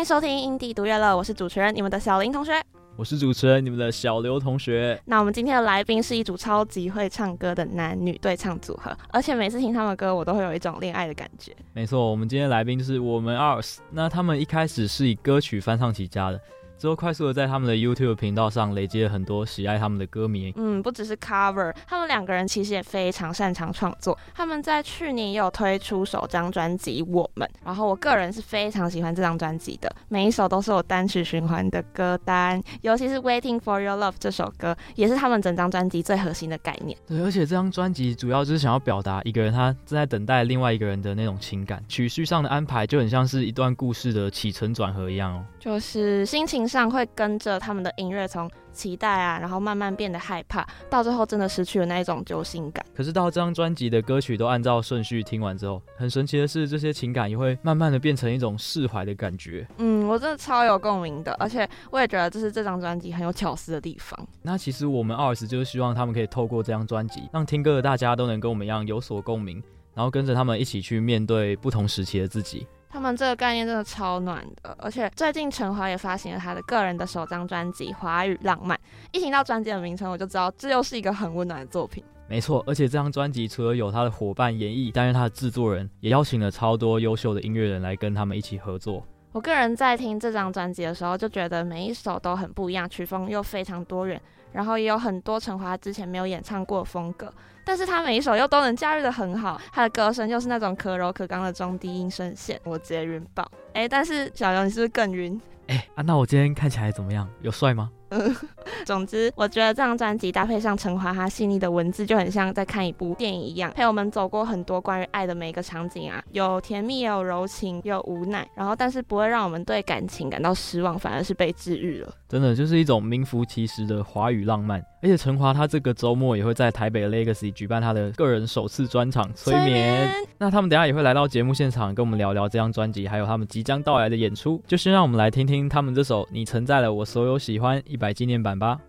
迎收听《音地独乐乐》，我是主持人你们的小林同学，我是主持人你们的小刘同学。那我们今天的来宾是一组超级会唱歌的男女对唱组合，而且每次听他们的歌，我都会有一种恋爱的感觉。没错，我们今天的来宾就是我们 OURS。那他们一开始是以歌曲翻唱起家的。之后快速的在他们的 YouTube 频道上累积了很多喜爱他们的歌迷。嗯，不只是 cover，他们两个人其实也非常擅长创作。他们在去年也有推出首张专辑《我们》，然后我个人是非常喜欢这张专辑的，每一首都是我单曲循环的歌单，尤其是《Waiting for Your Love》这首歌，也是他们整张专辑最核心的概念。对，而且这张专辑主要就是想要表达一个人他正在等待另外一个人的那种情感，曲序上的安排就很像是一段故事的起承转合一样哦，就是心情上会跟着。他们的音乐从期待啊，然后慢慢变得害怕，到最后真的失去了那一种揪心感。可是到这张专辑的歌曲都按照顺序听完之后，很神奇的是，这些情感也会慢慢的变成一种释怀的感觉。嗯，我真的超有共鸣的，而且我也觉得这是这张专辑很有巧思的地方。那其实我们 OURS 就是希望他们可以透过这张专辑，让听歌的大家都能跟我们一样有所共鸣，然后跟着他们一起去面对不同时期的自己。他们这个概念真的超暖的，而且最近陈华也发行了他的个人的首张专辑《华语浪漫》。一听到专辑的名称，我就知道这又是一个很温暖的作品。没错，而且这张专辑除了有他的伙伴演绎担任他的制作人，也邀请了超多优秀的音乐人来跟他们一起合作。我个人在听这张专辑的时候，就觉得每一首都很不一样，曲风又非常多元，然后也有很多陈华之前没有演唱过的风格。但是他每一首又都能驾驭得很好，他的歌声又是那种可柔可刚的中低音声线，我直接晕爆。哎、但是小刘你是不是更晕？哎、啊，那我今天看起来怎么样？有帅吗？嗯，总之，我觉得这张专辑搭配上陈华他细腻的文字，就很像在看一部电影一样，陪我们走过很多关于爱的每一个场景啊，有甜蜜，也有柔情，也有无奈，然后但是不会让我们对感情感到失望，反而是被治愈了。真的就是一种名副其实的华语浪漫。而且陈华他这个周末也会在台北 Legacy 举办他的个人首次专场《催眠》那他们等下也会来到节目现场跟我们聊聊这张专辑，还有他们即将到来的演出。就先让我们来听听他们这首《你承载了我所有喜欢》一百纪念版吧。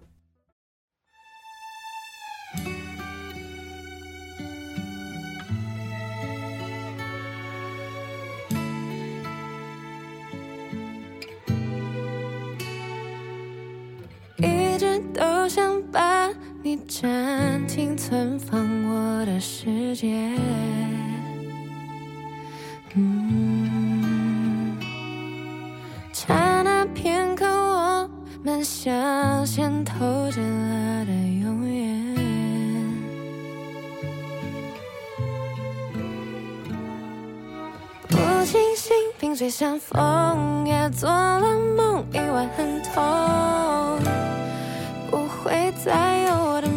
一直都想把你暂停存放我的世界，刹那片刻，我们像先透支了的永远，不清醒，萍水相逢，也做了梦，意外很痛，不会再有。的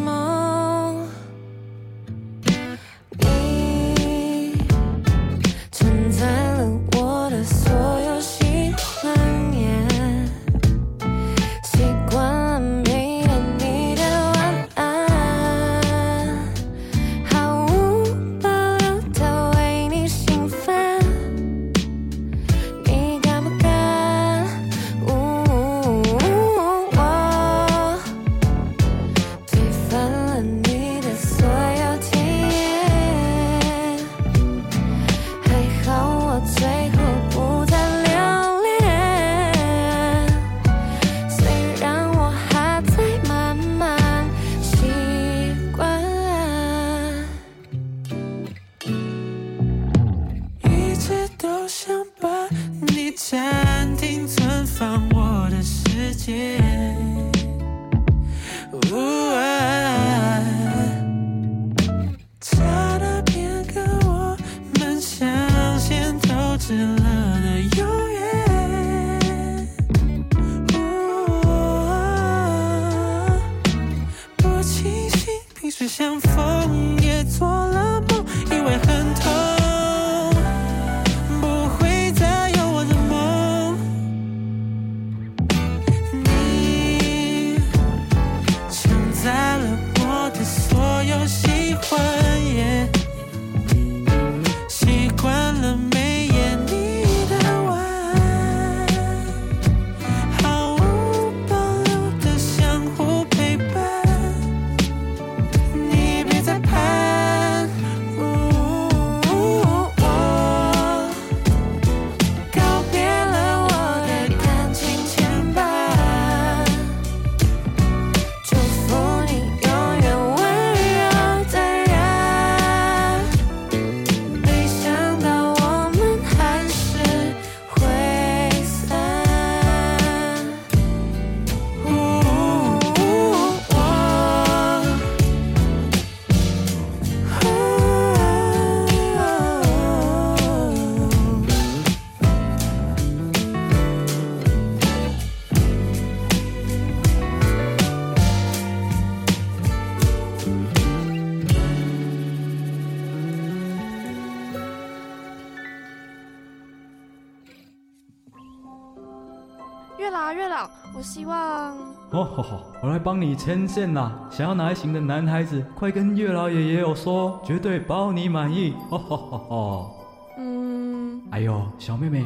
我希望……哦吼吼，我来帮你牵线啦！想要哪一型的男孩子，快跟月老爷爷有说，绝对包你满意！哦吼吼吼。嗯，哎呦，小妹妹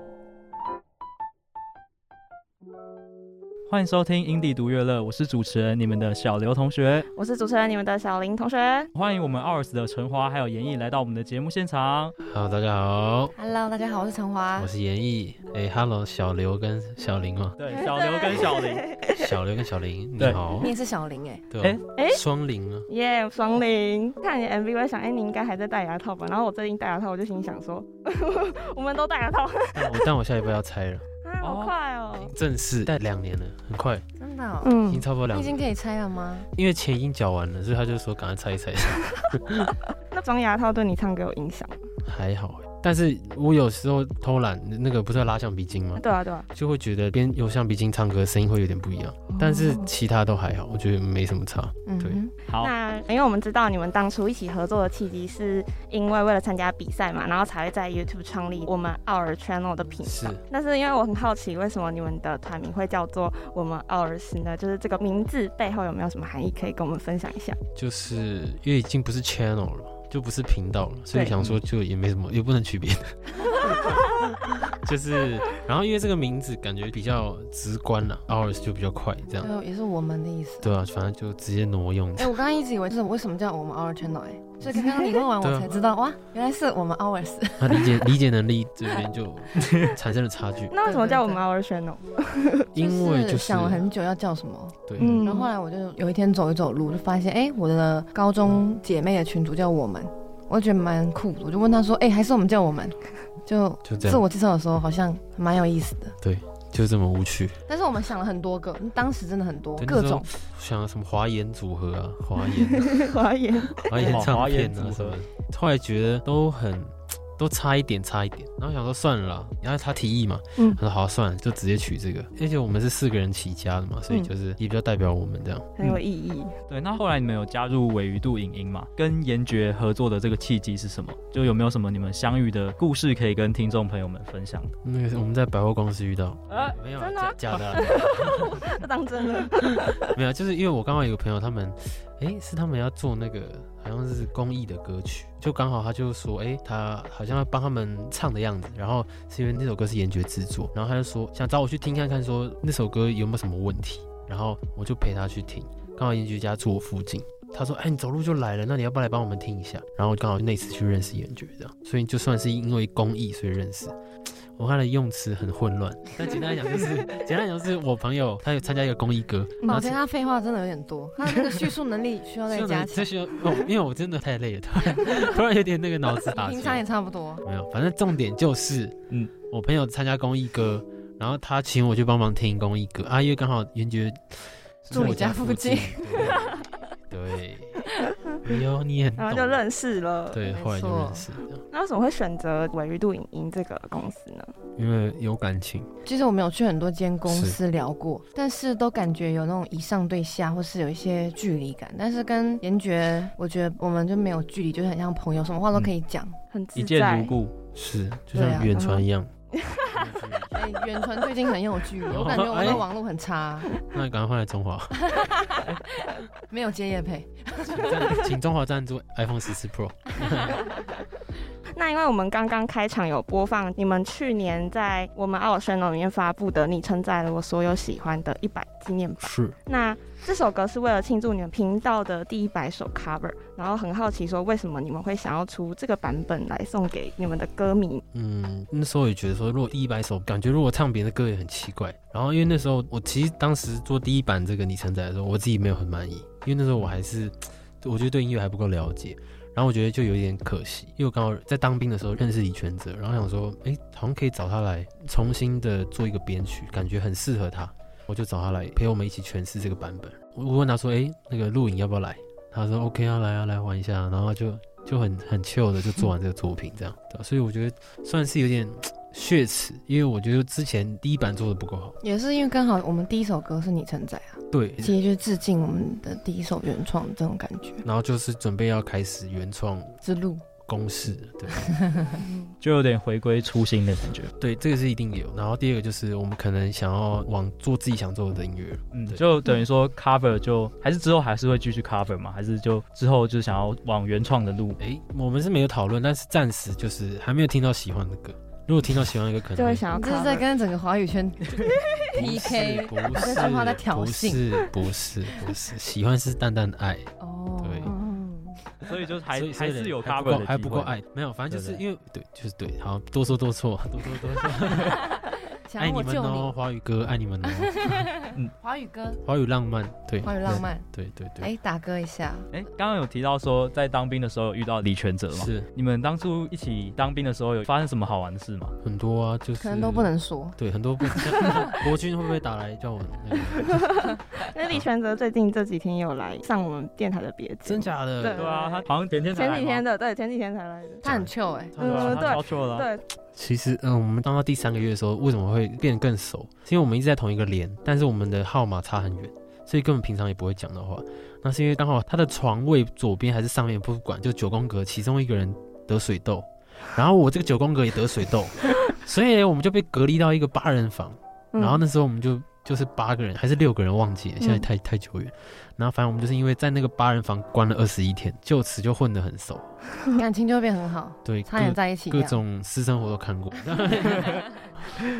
欢迎收听《阴帝独乐乐》，我是主持人你们的小刘同学，我是主持人你们的小林同学。欢迎我们 OURS 的陈华还有严毅来到我们的节目现场。Hello，大家好。Hello，大家好，我是陈华，我是严毅。哎，Hello，小刘跟小林吗。对，小刘跟小林。小刘跟小林，你好。你也是小林哎。对。哎双林啊。耶，双林。看你 MV，我想，哎，你应该还在戴牙套吧？然后我最近戴牙套，我就心想说，我们都戴牙套。但我但我下一步要拆了。好快哦！正式戴两年了，很快。真的？哦，嗯，已经差不多两年。已经可以拆了吗？因为钱已经缴完了，所以他就说赶快拆一拆。那装牙套对你唱歌有影响吗？还好，但是我有时候偷懒，那个不是要拉橡皮筋吗？对啊，对啊，就会觉得边用橡皮筋唱歌声音会有点不一样，但是其他都还好，我觉得没什么差。对，好。那因为我们知道你们当初一起合作的契机，是因为为了参加比赛嘛，然后才会在 YouTube 创立我们 OUR Channel 的频道。是。但是因为我很好奇，为什么你们的团名会叫做我们 OURS 呢？就是这个名字背后有没有什么含义，可以跟我们分享一下？就是因为已经不是 Channel 了。就不是频道了，所以想说就也没什么，也不能区别的，就是，然后因为这个名字感觉比较直观了，OURS 就比较快，这样。对，也是我们的意思。对啊，反正就直接挪用。哎，我刚刚一直以为就是为什么叫我们 OUR Channel 哎，所以刚刚你问完 我才知道，哇，原来是我们 OURS。那理解理解能力这边就产生了差距。那为什么叫我们 OUR Channel？因为就是想了很久要叫什么。对。然后后来我就有一天走一走路，就发现哎，我的高中姐妹的群组叫我们。我觉得蛮酷的，我就问他说：“哎、欸，还是我们叫我们，就就自我介绍的时候好像蛮有意思的。”对，就这么无趣。但是我们想了很多个，当时真的很多各种，想了什么华研组合啊，华研、华研、华研唱片啊什么，后来觉得都很。都差一点，差一点，然后想说算了啦，然后他提议嘛，嗯，他说好算了，就直接取这个，而且我们是四个人起家的嘛，所以就是也比较代表我们这样，很有意义。对，那后来你们有加入尾鱼度影音嘛？跟严爵合作的这个契机是什么？就有没有什么你们相遇的故事可以跟听众朋友们分享？那个是我们在百货公司遇到，啊，没有，真的假的，不 当真了，没有，就是因为我刚好有个朋友，他们，哎，是他们要做那个。好像是公益的歌曲，就刚好他就说，哎、他好像要帮他们唱的样子，然后是因为那首歌是严爵制作，然后他就说想找我去听看看，说那首歌有没有什么问题，然后我就陪他去听，刚好严爵家住我附近，他说，哎、你走路就来了，那你要不要来帮我们听一下？然后刚好那次去认识严爵这样，所以就算是因为公益所以认识。我看的用词很混乱，但简单来讲就是，简单来讲是我朋友他有参加一个公益歌。抱歉，他废话真的有点多，他那个叙述能力需要再 加强。这需要哦，因为我真的太累了，突然突然有点那个脑子打。平常也差不多。没有，反正重点就是，嗯，我朋友参加公益歌，然后他请我去帮忙听公益歌啊，因为刚好严爵住我家附近。对。有你很，然后就认识了。对，后来就认识。那为什么会选择鮪鱼肚影音这个公司呢？因为有感情。其实我们有去很多间公司聊过，但是都感觉有那种以上对下，或是有一些距离感。但是跟严爵，我觉得我们就没有距离，就是很像朋友，什么话都可以讲，很自在。一见如故，是就像远传一样。哎，远传最近很有距离，我感觉我们的网络很差。那你赶快换来中华。没有接业配，请中华赞助 iPhone 十四 Pro。那因为我们刚刚开场有播放你们去年在我们 OUR Channel 里面发布的《你承载了我所有喜欢的一百纪念版》。是。那这首歌是为了庆祝你们频道的第一百首 cover，然后很好奇说为什么你们会想要出这个版本来送给你们的歌迷？嗯，那时候也觉得说，如果第一百首，感觉如果唱别人的歌也很奇怪。然后因为那时候我其实当时做第一版这个《你承载》的时候，我自己没有很满意，因为那时候我还是我觉得对音乐还不够了解。然后我觉得就有点可惜，因为我刚好在当兵的时候认识李全哲，然后想说，哎，好像可以找他来重新的做一个编曲，感觉很适合他，我就找他来陪我们一起诠释这个版本。我问他说，哎，那个录影要不要来？他说 OK 啊，来啊，来玩一下。然后就就就很很 chill 的就做完这个作品这样，所以我觉得算是有点血耻，因为我觉得之前第一版做的不够好，也是因为刚好我们第一首歌是你承载啊，对，其实就是致敬我们的第一首原创这种感觉，然后就是准备要开始原创之路。公式对，就有点回归初心的感觉。对，这个是一定有。然后第二个就是我们可能想要往做自己想做的音乐，嗯，就等于说 cover 就还是之后还是会继续 cover 嘛，还是就之后就想要往原创的路。哎，我们是没有讨论，但是暂时就是还没有听到喜欢的歌。如果听到喜欢一个，可能就会想要。这是在跟整个华语圈 PK，不是 这句话在挑衅，不是不是不是，喜欢是淡淡的爱。哦，对。所以就还还是有 cover，还不够爱，没有，反正就是因为对，就是对，好，多说多错，多说多错。爱你们哦，华语歌，爱你们哦。嗯，华语歌，华语浪漫，对，华语浪漫，对对对。哎，打歌一下。哎，刚刚有提到说在当兵的时候有遇到李全哲吗？是。你们当初一起当兵的时候有发生什么好玩的事吗？很多啊，就是可能都不能说。对，很多不。国军会不会打来叫我？那李全哲最近这几天有来上我们电台的别真假的？对啊，他好像前天前几天的，对，前几天才来的。他很 chill 哎，嗯，对。对。其实，嗯，我们当到第三个月的时候，为什么会变得更熟？是因为我们一直在同一个连，但是我们的号码差很远，所以根本平常也不会讲的话。那是因为刚好他的床位左边还是上面不管，就九宫格其中一个人得水痘，然后我这个九宫格也得水痘，所以我们就被隔离到一个八人房。然后那时候我们就。就是八个人还是六个人忘记了，现在太太久远。然后反正我们就是因为在那个八人房关了二十一天，就此就混得很熟，感情就会变很好。对，差点在一起，各种私生活都看过。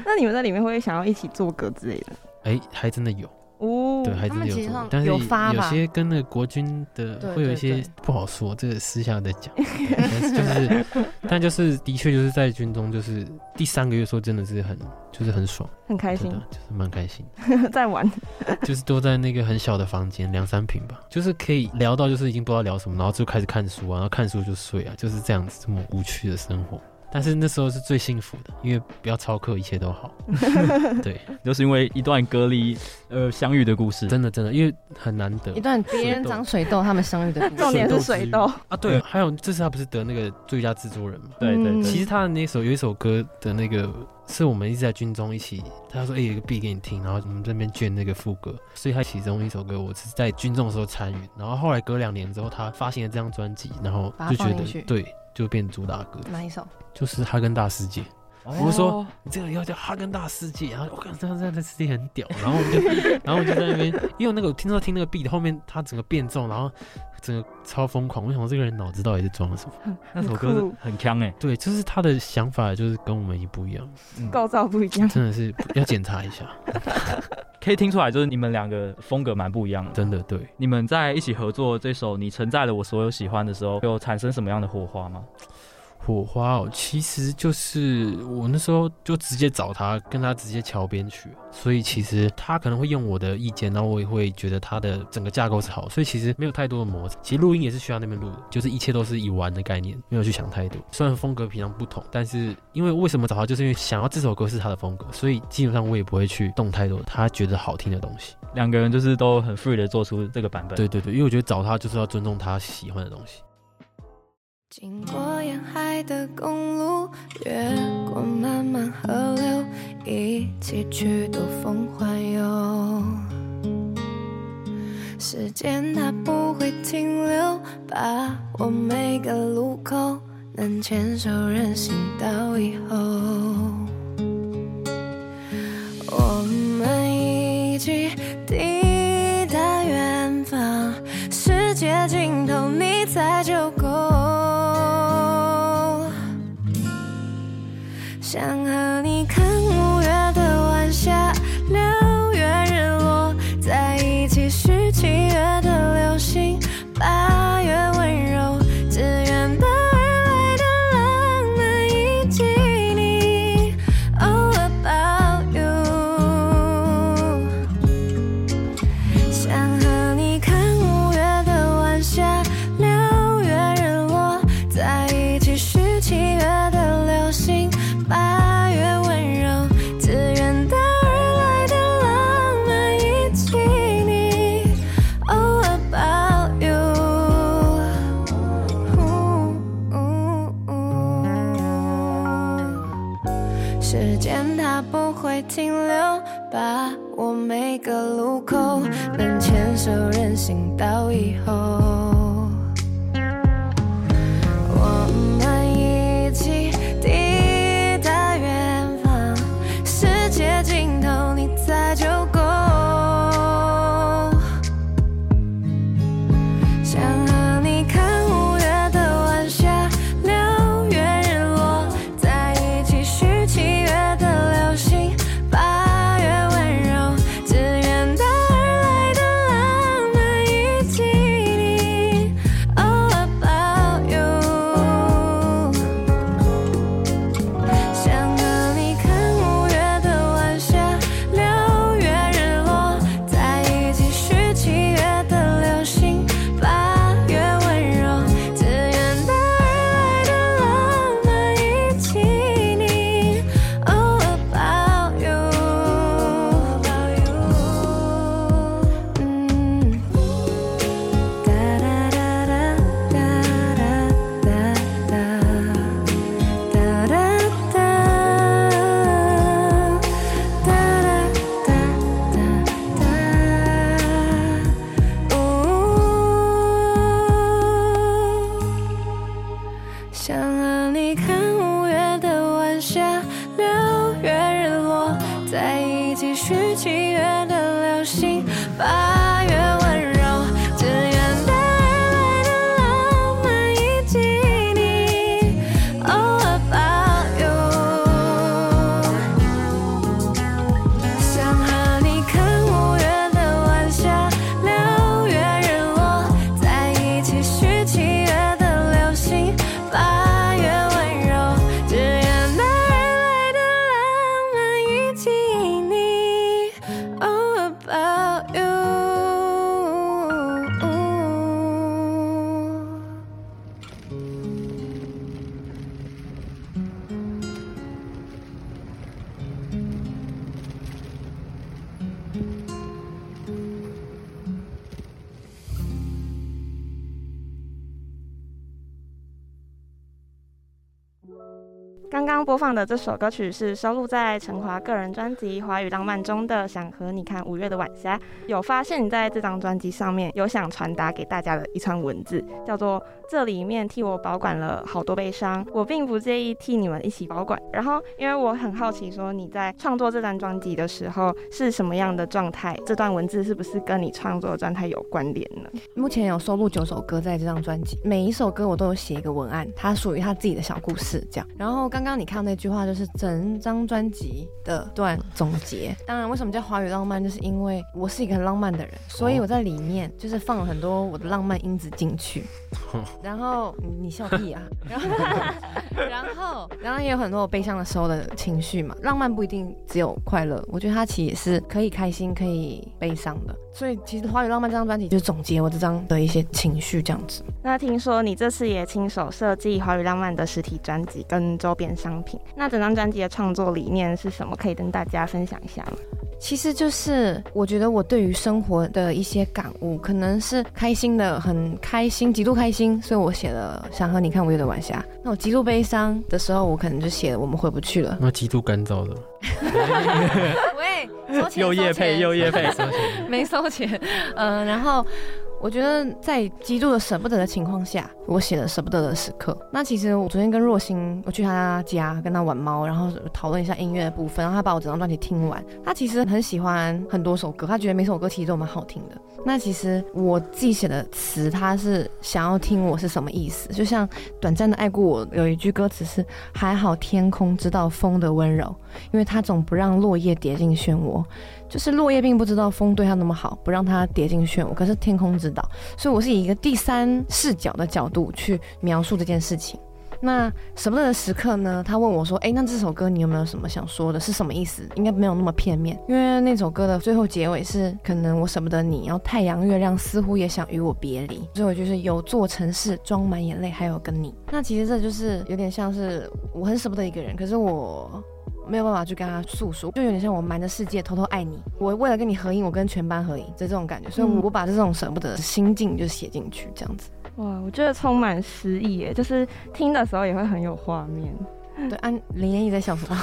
那你们在里面会不会想要一起做歌之类的？哎，还真的有。哦，对，还真的有做，但是有些跟那个国军的会有一些不好说，这个私下再讲。但是就是，但就是的确就是在军中，就是第三个月说真的是很，就是很爽，很开心，就是蛮开心，在玩，就是都在那个很小的房间，两三平吧，就是可以聊到就是已经不知道聊什么，然后就开始看书啊，然后看书就睡啊，就是这样子这么无趣的生活。但是那时候是最幸福的，因为不要超课，一切都好。对，就是因为一段隔离呃相遇的故事，真的真的，因为很难得。一段别人长水痘，他们相遇的故事。重点是水痘啊，对，还有这次他不是得那个最佳制作人嘛？对对对。其实他的那首有一首歌的那个是我们一直在军中一起，他说哎有一个 beat 给你听，然后我们这边卷那个副歌，所以他其中一首歌我是在军中的时候参与，然后后来隔两年之后他发行了这张专辑，然后就觉得对。就变主打歌，哪一首？就是《哈根达斯世界》。我说你这个要叫《哈根达斯世界》，然后我看这这这世界很屌，然后我们就，然后我就在那边，因为那个我听说听那个 beat 后面，它整个变重，然后整个超疯狂。我想说这个人脑子到底是装了什么？那首歌很强哎，对，就是他的想法就是跟我们一不一样，构造不一样，真的是要检查一下。可以听出来，就是你们两个风格蛮不一样的，真的。对，你们在一起合作这首《你承载了我所有喜欢》的时候，有产生什么样的火花吗？火花哦，其实就是我那时候就直接找他，跟他直接桥边去，所以其实他可能会用我的意见，然后我也会觉得他的整个架构是好，所以其实没有太多的摩擦。其实录音也是需要那边录的，就是一切都是以玩的概念，没有去想太多。虽然风格平常不同，但是因为为什么找他，就是因为想要这首歌是他的风格，所以基本上我也不会去动太多他觉得好听的东西。两个人就是都很 free 的做出这个版本。对对对，因为我觉得找他就是要尊重他喜欢的东西。经过沿海的公路，越过漫漫河流，一起去兜风环游。时间它不会停留，把握每个路口，能牵手任性到以后。我们一起抵达远方，世界尽头你在就够。想和你看五月的晚霞，六月日落，在一起许七月。的这首歌曲是收录在陈华个人专辑《华语浪漫》中的《想和你看五月的晚霞》。有发现你在这张专辑上面有想传达给大家的一串文字，叫做“这里面替我保管了好多悲伤，我并不介意替你们一起保管”。然后，因为我很好奇，说你在创作这张专辑的时候是什么样的状态？这段文字是不是跟你创作的状态有关联呢？目前有收录九首歌在这张专辑，每一首歌我都有写一个文案，它属于他自己的小故事，这样。然后刚刚你看那句话，就是整张专辑的段总结。当然，为什么叫华语浪漫，就是因为我是一个很浪漫的人，所以我在里面就是放了很多我的浪漫因子进去。然后你笑屁啊！然后，然后，然后也有很多我悲伤的时候的情绪嘛。浪漫不一定只有快乐，我觉得它其实也是可以开心、可以悲伤的。所以，其实《花语浪漫》这张专辑就是总结我这张的一些情绪这样子。那听说你这次也亲手设计《华语浪漫》的实体专辑跟周边商品，那整张专辑的创作理念是什么？可以跟大家分享一下吗？其实就是我觉得我对于生活的一些感悟，可能是开心的，很开心，极度开心，所以我写了想和你看五月的晚霞。那我极度悲伤的时候，我可能就写了我们回不去了。那 极度干燥的，喂，收钱，又夜配又夜配，收钱，没收钱，嗯、呃，然后。我觉得在极度的舍不得的情况下，我写了舍不得的时刻。那其实我昨天跟若星，我去他家跟他玩猫，然后讨论一下音乐的部分，然后他把我整张专辑听完。他其实很喜欢很多首歌，他觉得每首歌其实都蛮好听的。那其实我自己写的词，他是想要听我是什么意思。就像短暂的爱过我，有一句歌词是还好天空知道风的温柔，因为他总不让落叶跌进漩涡。就是落叶并不知道风对他那么好，不让他跌进漩涡。可是天空知道，所以我是以一个第三视角的角度去描述这件事情。那舍不得的时刻呢？他问我说：“哎，那这首歌你有没有什么想说的？是什么意思？应该没有那么片面，因为那首歌的最后结尾是可能我舍不得你，然后太阳月亮似乎也想与我别离。最后就是有座城市装满眼泪，还有跟你。那其实这就是有点像是我很舍不得一个人，可是我。”没有办法去跟他诉说，就有点像我瞒着世界偷偷爱你。我为了跟你合影，我跟全班合影，就这种感觉。所以我把这种舍不得的心境就写进去，这样子。哇，我觉得充满诗意耶，就是听的时候也会很有画面。对，安林妍也在笑什么？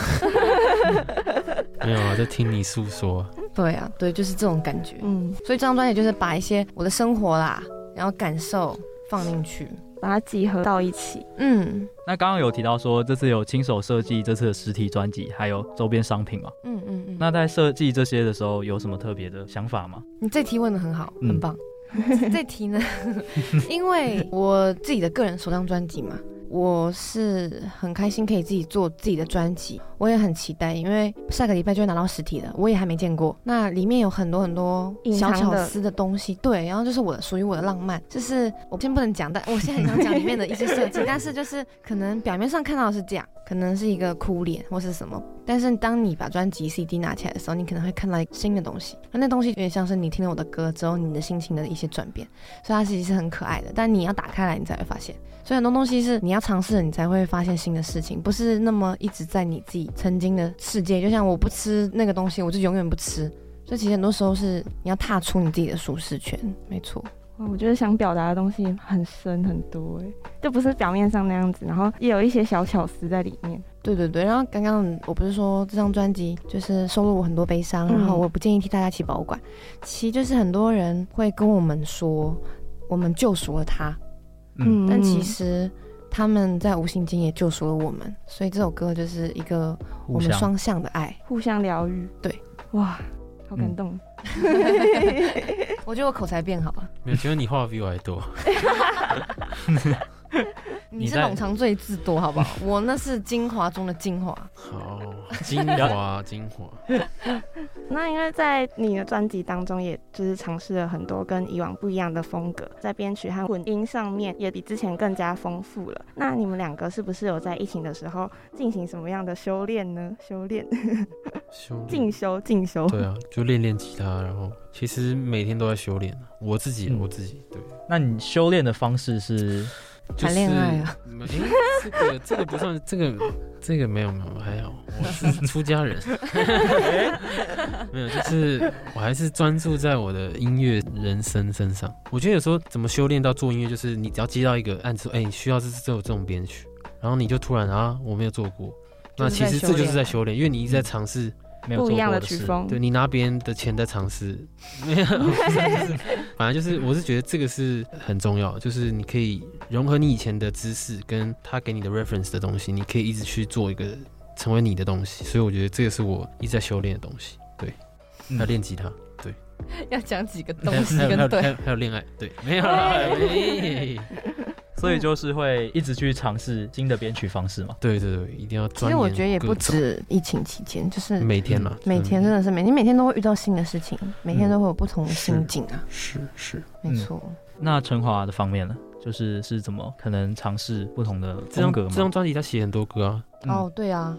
没有啊，在听你诉说。对啊，对，就是这种感觉。嗯，所以这张专辑就是把一些我的生活啦，然后感受放进去，把它集合到一起。嗯，那刚刚有提到说这次有亲手设计这次的实体专辑，还有周边商品嘛？嗯嗯嗯。那在设计这些的时候，有什么特别的想法吗？你这题问的很好，很棒。嗯、这题呢，因为我自己的个人首张专辑嘛。我是很开心可以自己做自己的专辑，我也很期待，因为下个礼拜就会拿到实体的，我也还没见过。那里面有很多很多小巧思的东西，对，然后就是我的属于我的浪漫，就是我先不能讲，但我现在很想讲里面的一些设计，但是就是可能表面上看到的是这样，可能是一个哭脸或是什么，但是当你把专辑 CD 拿起来的时候，你可能会看到一个新的东西，那那东西有点像是你听了我的歌之后，你的心情的一些转变，所以它其实是很可爱的，但你要打开来，你才会发现。所以很多东西是你要尝试，你才会发现新的事情，不是那么一直在你自己曾经的世界。就像我不吃那个东西，我就永远不吃。所以其实很多时候是你要踏出你自己的舒适圈，没错。我觉得想表达的东西很深很多，哎，就不是表面上那样子，然后也有一些小巧思在里面。对对对，然后刚刚我不是说这张专辑就是收录我很多悲伤，然后我不建议替大家去保管。其实就是很多人会跟我们说，我们救赎了他。嗯，但其实他们在无形间也救赎了我们，所以这首歌就是一个我们双向的爱，互相疗愈。对，哇，好感动。我觉得我口才变好了。没有，觉得你话比我还多。你是冗长最字多，好不好？我那是精华中的精华。好，精华精华。那因为在你的专辑当中，也就是尝试了很多跟以往不一样的风格，在编曲和混音上面也比之前更加丰富了。那你们两个是不是有在疫情的时候进行什么样的修炼呢？修炼，修进修 进修。对啊，就练练吉他，然后其实每天都在修炼。我自己，我自己。对，那你修炼的方式是？谈恋爱啊？哎，这个这个不算，这个这个没有没有还好，我是出家人，没有，就是我还是专注在我的音乐人生身上。我觉得有时候怎么修炼到做音乐，就是你只要接到一个案子，哎，你需要是这种这种编曲，然后你就突然啊，我没有做过，那其实这就是在修炼，因为你一直在尝试。不一样的曲风，对，你拿别人的钱在尝试，没有，反正就是，我是觉得这个是很重要，就是你可以融合你以前的知识跟他给你的 reference 的东西，你可以一直去做一个成为你的东西，所以我觉得这个是我一直在修炼的东西，对，要练吉他，对，要讲几个东西跟对，还有恋爱，对，没有。所以就是会一直去尝试新的编曲方式嘛？对对对，一定要。其实我觉得也不止疫情期间，就是每天嘛，每天真的是每天每天都会遇到新的事情，每天都会有不同的心境啊。是是，没错。那陈华的方面呢？就是是怎么可能尝试不同的风格吗？这张专辑他写很多歌啊。哦，对啊，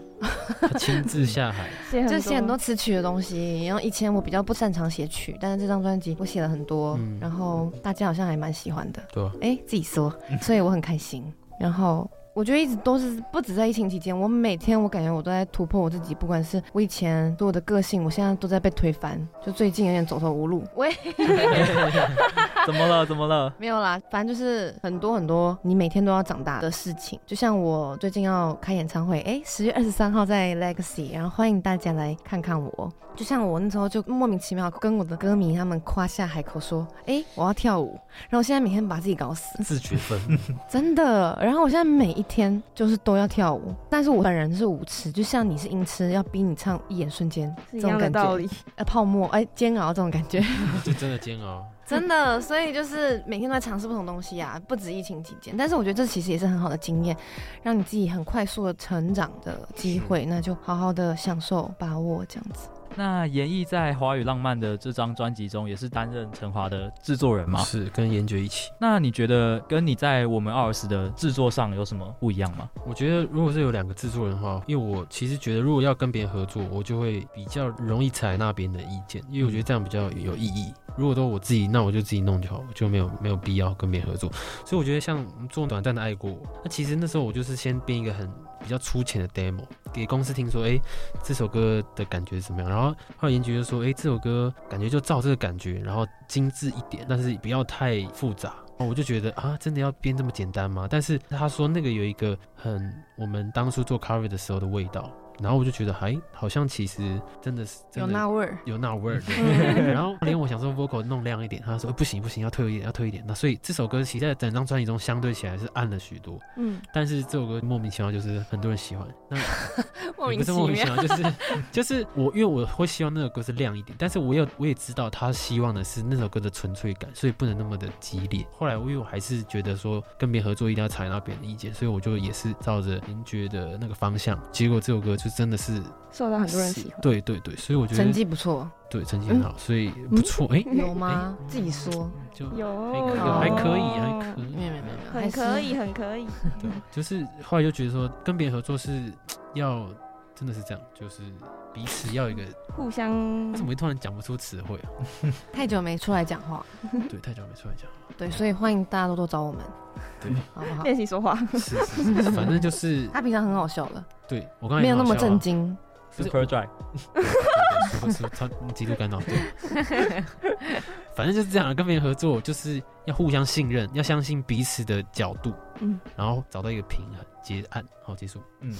他 亲自下海，就写很多词曲的东西。然后以前我比较不擅长写曲，但是这张专辑我写了很多，然后大家好像还蛮喜欢的。对，哎，自己说，所以我很开心。然后。我觉得一直都是不止在疫情期间，我每天我感觉我都在突破我自己，不管是我以前对我的个性，我现在都在被推翻，就最近有点走投无路。喂，怎么了？怎么了？没有啦，反正就是很多很多你每天都要长大的事情。就像我最近要开演唱会，哎，十月二十三号在 Legacy，然后欢迎大家来看看我。就像我那时候就莫名其妙跟我的歌迷他们夸下海口说，哎，我要跳舞，然后现在每天把自己搞死，自觉分，真的。然后我现在每一天就是都要跳舞，但是我本人是舞痴，就像你是音痴，要逼你唱一眼瞬间，这种感觉，呃，泡沫，哎，煎熬这种感觉，就真的煎熬，真的。所以就是每天都在尝试不同东西啊，不止疫情期间，但是我觉得这其实也是很好的经验，让你自己很快速的成长的机会，那就好好的享受把握这样子。那严艺在《华语浪漫》的这张专辑中也是担任陈华的制作人吗？是跟严爵一起。那你觉得跟你在我们 OURS 的制作上有什么不一样吗？我觉得如果是有两个制作人的话，因为我其实觉得如果要跟别人合作，我就会比较容易采纳别人的意见，因为我觉得这样比较有意义。如果都我自己，那我就自己弄就好，就没有没有必要跟别人合作。所以我觉得像做短暂的爱过，那其实那时候我就是先编一个很比较粗浅的 demo 给公司听，说，哎，这首歌的感觉怎么样？然后后来严爵就说，哎，这首歌感觉就照这个感觉，然后精致一点，但是不要太复杂。我就觉得啊，真的要编这么简单吗？但是他说那个有一个很我们当初做 cover 的时候的味道。然后我就觉得，哎好像其实真的是有那味儿，有那味儿。然后连我想说 vocal 弄亮一点，他说不行不行，要退一点，要退一点。那所以这首歌其实在整张专辑中相对起来是暗了许多。嗯。但是这首歌莫名其妙就是很多人喜欢。那莫名其妙，不是莫名其妙，就是 就是我因为我会希望那首歌是亮一点，但是我又我也知道他希望的是那首歌的纯粹感，所以不能那么的激烈。后来因为我还是觉得说跟别人合作一定要采纳别人的意见，所以我就也是照着您觉得那个方向。结果这首歌就真的是。受到很多人喜欢，对对对，所以我觉得成绩不错，对成绩很好，所以不错。哎，有吗？自己说，就有，还可以，还可以，没有没有没有，很可以，很可以。对，就是后来就觉得说，跟别人合作是要真的是这样，就是彼此要一个互相。怎么突然讲不出词汇啊？太久没出来讲话，对，太久没出来讲话，对，所以欢迎大家多多找我们，对，好不好？练习说话，是是是，反正就是他平常很好笑的，对我刚才没有那么震惊。Super dry，不是超极度干扰，对，反正就是这样，跟别人合作就是要互相信任，要相信彼此的角度，嗯，然后找到一个平衡，结案，好结束，嗯，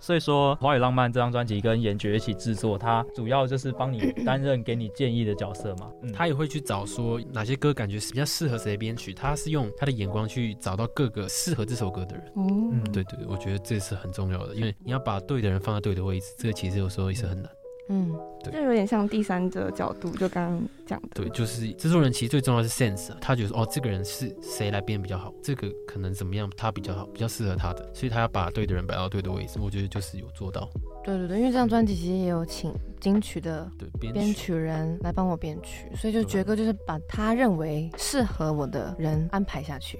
所以说《华语浪漫》这张专辑跟严爵一起制作，他主要就是帮你担任给你建议的角色嘛，嗯，他也会去找说哪些歌感觉是比较适合谁编曲，他是用他的眼光去找到各个适合这首歌的人，嗯，对对，我觉得这是很重要的，因为你要把对的人放在对的位置，这个其实有时候也是很难。嗯，对，就有点像第三者角度，就刚刚讲的。对，就是制作人其实最重要的是 sense，他觉得哦，这个人是谁来编比较好，这个可能怎么样，他比较好，比较适合他的，所以他要把对的人摆到对的位置。我觉得就是有做到。对对对，因为这张专辑其实也有请金曲的编曲人来帮我编曲，所以就爵哥就是把他认为适合我的人安排下去，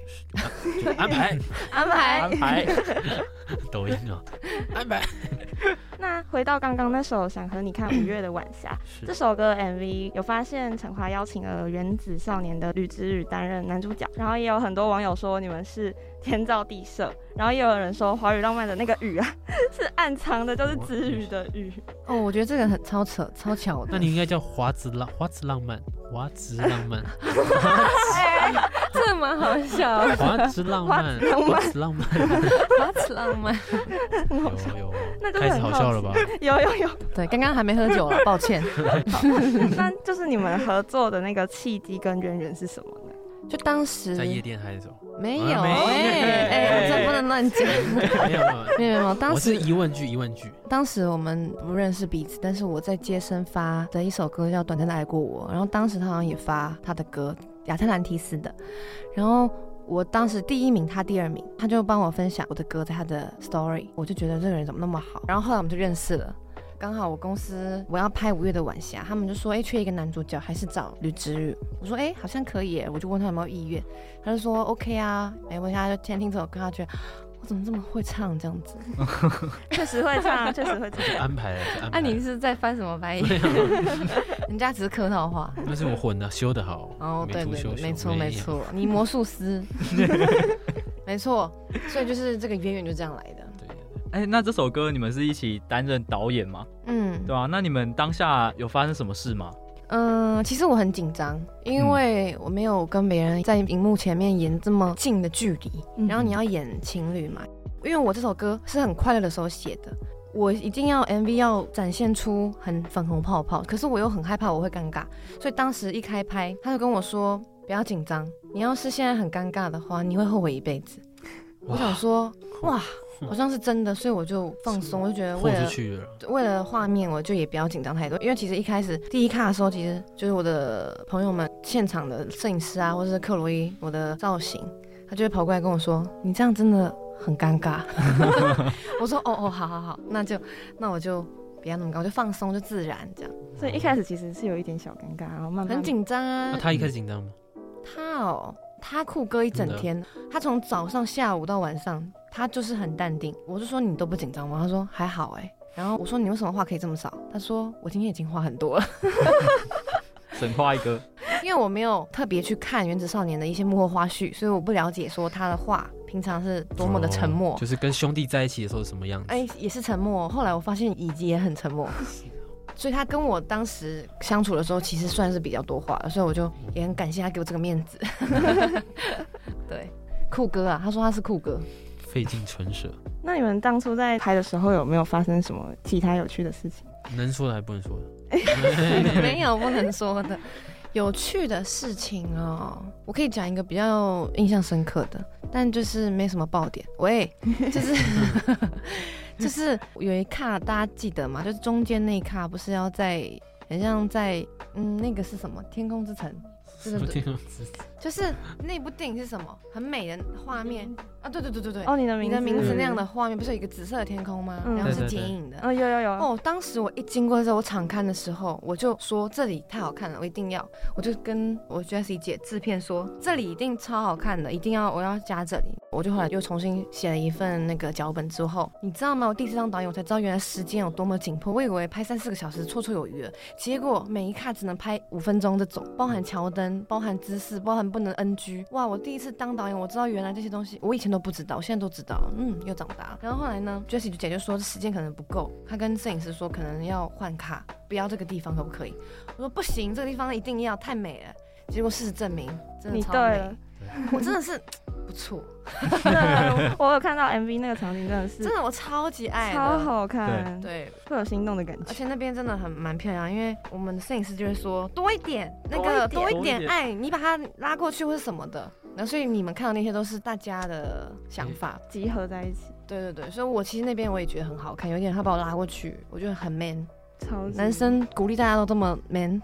安排安排安排，抖音啊，安排。那回到刚刚那首《想和你看五月的晚霞》这首歌 MV，有发现陈华邀请了原子少年的吕子宇担任男主角，然后也有很多网友说你们是天造地设，然后也有人说华语浪漫的那个雨啊 是暗藏的，就是子宇的雨。哦，我觉得这个很超扯，超巧的。那你应该叫华子浪，华子浪漫，华子浪漫。这么好笑，华子浪漫，华子浪漫，华子浪漫，有有，那开始好笑了吧？有有有，对，刚刚还没喝酒了，抱歉。那就是你们合作的那个契机跟渊源是什么呢？就当时在夜店还是什么？没有，哎哎，这不能乱讲。没有没有没有，当时疑问句疑问句。当时我们不认识彼此，但是我在街声发的一首歌叫《短暂的爱过我》，然后当时他好像也发他的歌。亚特兰蒂斯的，然后我当时第一名，他第二名，他就帮我分享我的歌在他的 story，我就觉得这个人怎么那么好，然后后来我们就认识了。刚好我公司我要拍五月的晚霞，他们就说哎，缺一个男主角，还是找吕子宇。我说哎，好像可以，我就问他有没有意愿，他就说 OK 啊，没问题，他就先听这首歌，他觉得。我怎么这么会唱这样子？确实会唱，确实会唱。安排了，啊，你是在翻什么白眼？人家只是客套话。那是我混的，修的好。哦，对对对，没错没错，你魔术师。没错，所以就是这个渊源就这样来的。对。哎，那这首歌你们是一起担任导演吗？嗯，对吧？那你们当下有发生什么事吗？嗯，其实我很紧张，因为我没有跟别人在荧幕前面演这么近的距离，嗯、然后你要演情侣嘛。因为我这首歌是很快乐的时候写的，我一定要 MV 要展现出很粉红泡泡，可是我又很害怕我会尴尬，所以当时一开拍，他就跟我说不要紧张，你要是现在很尴尬的话，你会后悔一辈子。哇我想说，哇。好像是真的，所以我就放松，我就觉得为了为了画面，我就也不要紧张太多。因为其实一开始第一卡的时候，其实就是我的朋友们现场的摄影师啊，或者是克洛伊，我的造型，他就会跑过来跟我说：“你这样真的很尴尬。” 我说：“哦哦，好好好，那就那我就不要那么高，我就放松，就自然这样。”所以一开始其实是有一点小尴尬，然后慢慢很紧张啊。那他一开始紧张吗？他哦，他酷哥一整天，他从早上、下午到晚上。他就是很淡定，我就说你都不紧张吗？他说还好哎，然后我说你为什么话可以这么少？他说我今天已经话很多了，神话一个。因为我没有特别去看《原子少年》的一些幕后花絮，所以我不了解说他的话平常是多么的沉默，哦、就是跟兄弟在一起的时候是什么样子？哎，也是沉默。后来我发现乙吉也很沉默。所以他跟我当时相处的时候，其实算是比较多话的，所以我就也很感谢他给我这个面子。对，酷哥啊，他说他是酷哥，费尽唇舌。那你们当初在拍的时候有没有发生什么其他有趣的事情？能说的还不能说的？没有不能说的。有趣的事情哦，我可以讲一个比较印象深刻的，但就是没什么爆点。喂，就是就是 有一卡，大家记得吗？就是中间那一卡不是要在，很像在，嗯，那个是什么？天空之城。是对，对，对，就是那部电影是什么？很美的画面啊！对对对对对。哦，你的名字，你的名字那样的画面，不是有一个紫色的天空吗？嗯、然后是剪影的。嗯，有有有。哦，当时我一经过的时候，我场看的时候，我就说这里太好看了，我一定要。我就跟我 Jessie 姐制片说，这里一定超好看的，一定要我要加这里。我就后来又重新写了一份那个脚本之后，你知道吗？我第一次当导演，我才知道原来时间有多么紧迫。我以为拍三四个小时绰绰有余了，结果每一卡只能拍五分钟这种，包含桥灯，包含姿势。包含不能 NG，哇！我第一次当导演，我知道原来这些东西，我以前都不知道，我现在都知道。嗯，又长大。然后后来呢，Jessie 姐就说时间可能不够，她跟摄影师说可能要换卡，不要这个地方可不可以？我说不行，这个地方一定要，太美了。结果事实证明，真的超美。我真的是不错。我有看到 MV 那个场景，真的是真的，我超级爱，超好看，对，会有心动的感觉。而且那边真的很蛮漂亮，因为我们的摄影师就会说多一点那个多一点爱，你把它拉过去或是什么的。那所以你们看到那些都是大家的想法集合在一起。对对对，所以我其实那边我也觉得很好看，有点他把我拉过去，我觉得很 man。超男生鼓励大家都这么 man。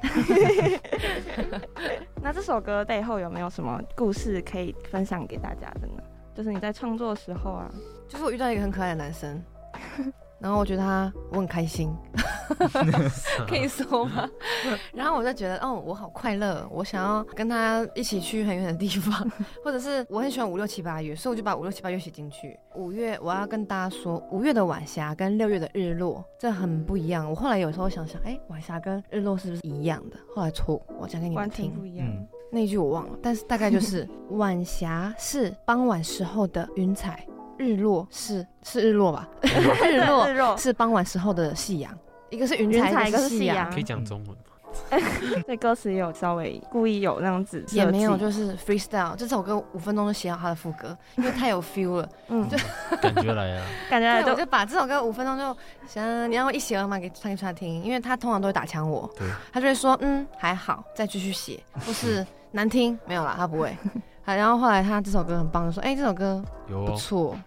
那这首歌背后有没有什么故事可以分享给大家的呢？就是你在创作的时候啊，就是我遇到一个很可爱的男生，然后我觉得他我很开心，可以说吗？然后我就觉得哦，我好快乐，我想要跟他一起去很远的地方，或者是我很喜欢五六七八月，所以我就把五六七八月写进去。五月我要跟大家说，五月的晚霞跟六月的日落这很不一样。我后来有时候想想，哎，晚霞跟日落是不是一样的？后来错，我讲给你们听，不一样。嗯那一句我忘了，但是大概就是晚霞是傍晚时候的云彩，日落是是日落吧？日落 是傍晚时候的夕阳，一个是云彩，一个是夕阳。可以讲中文吗？对，歌词也有稍微故意有那样子，也没有，就是 freestyle。这首歌五分钟就写好他的副歌，因为太有 feel 了，嗯，就感觉来啊，感觉来，我就把这首歌五分钟就想你让我一写完嘛给唱给他听，因为他通常都会打枪我，对，他就会说嗯还好，再继续写，不是。难听没有啦，他不会。好，然后后来他这首歌很棒，就说：“哎、欸，这首歌不错。”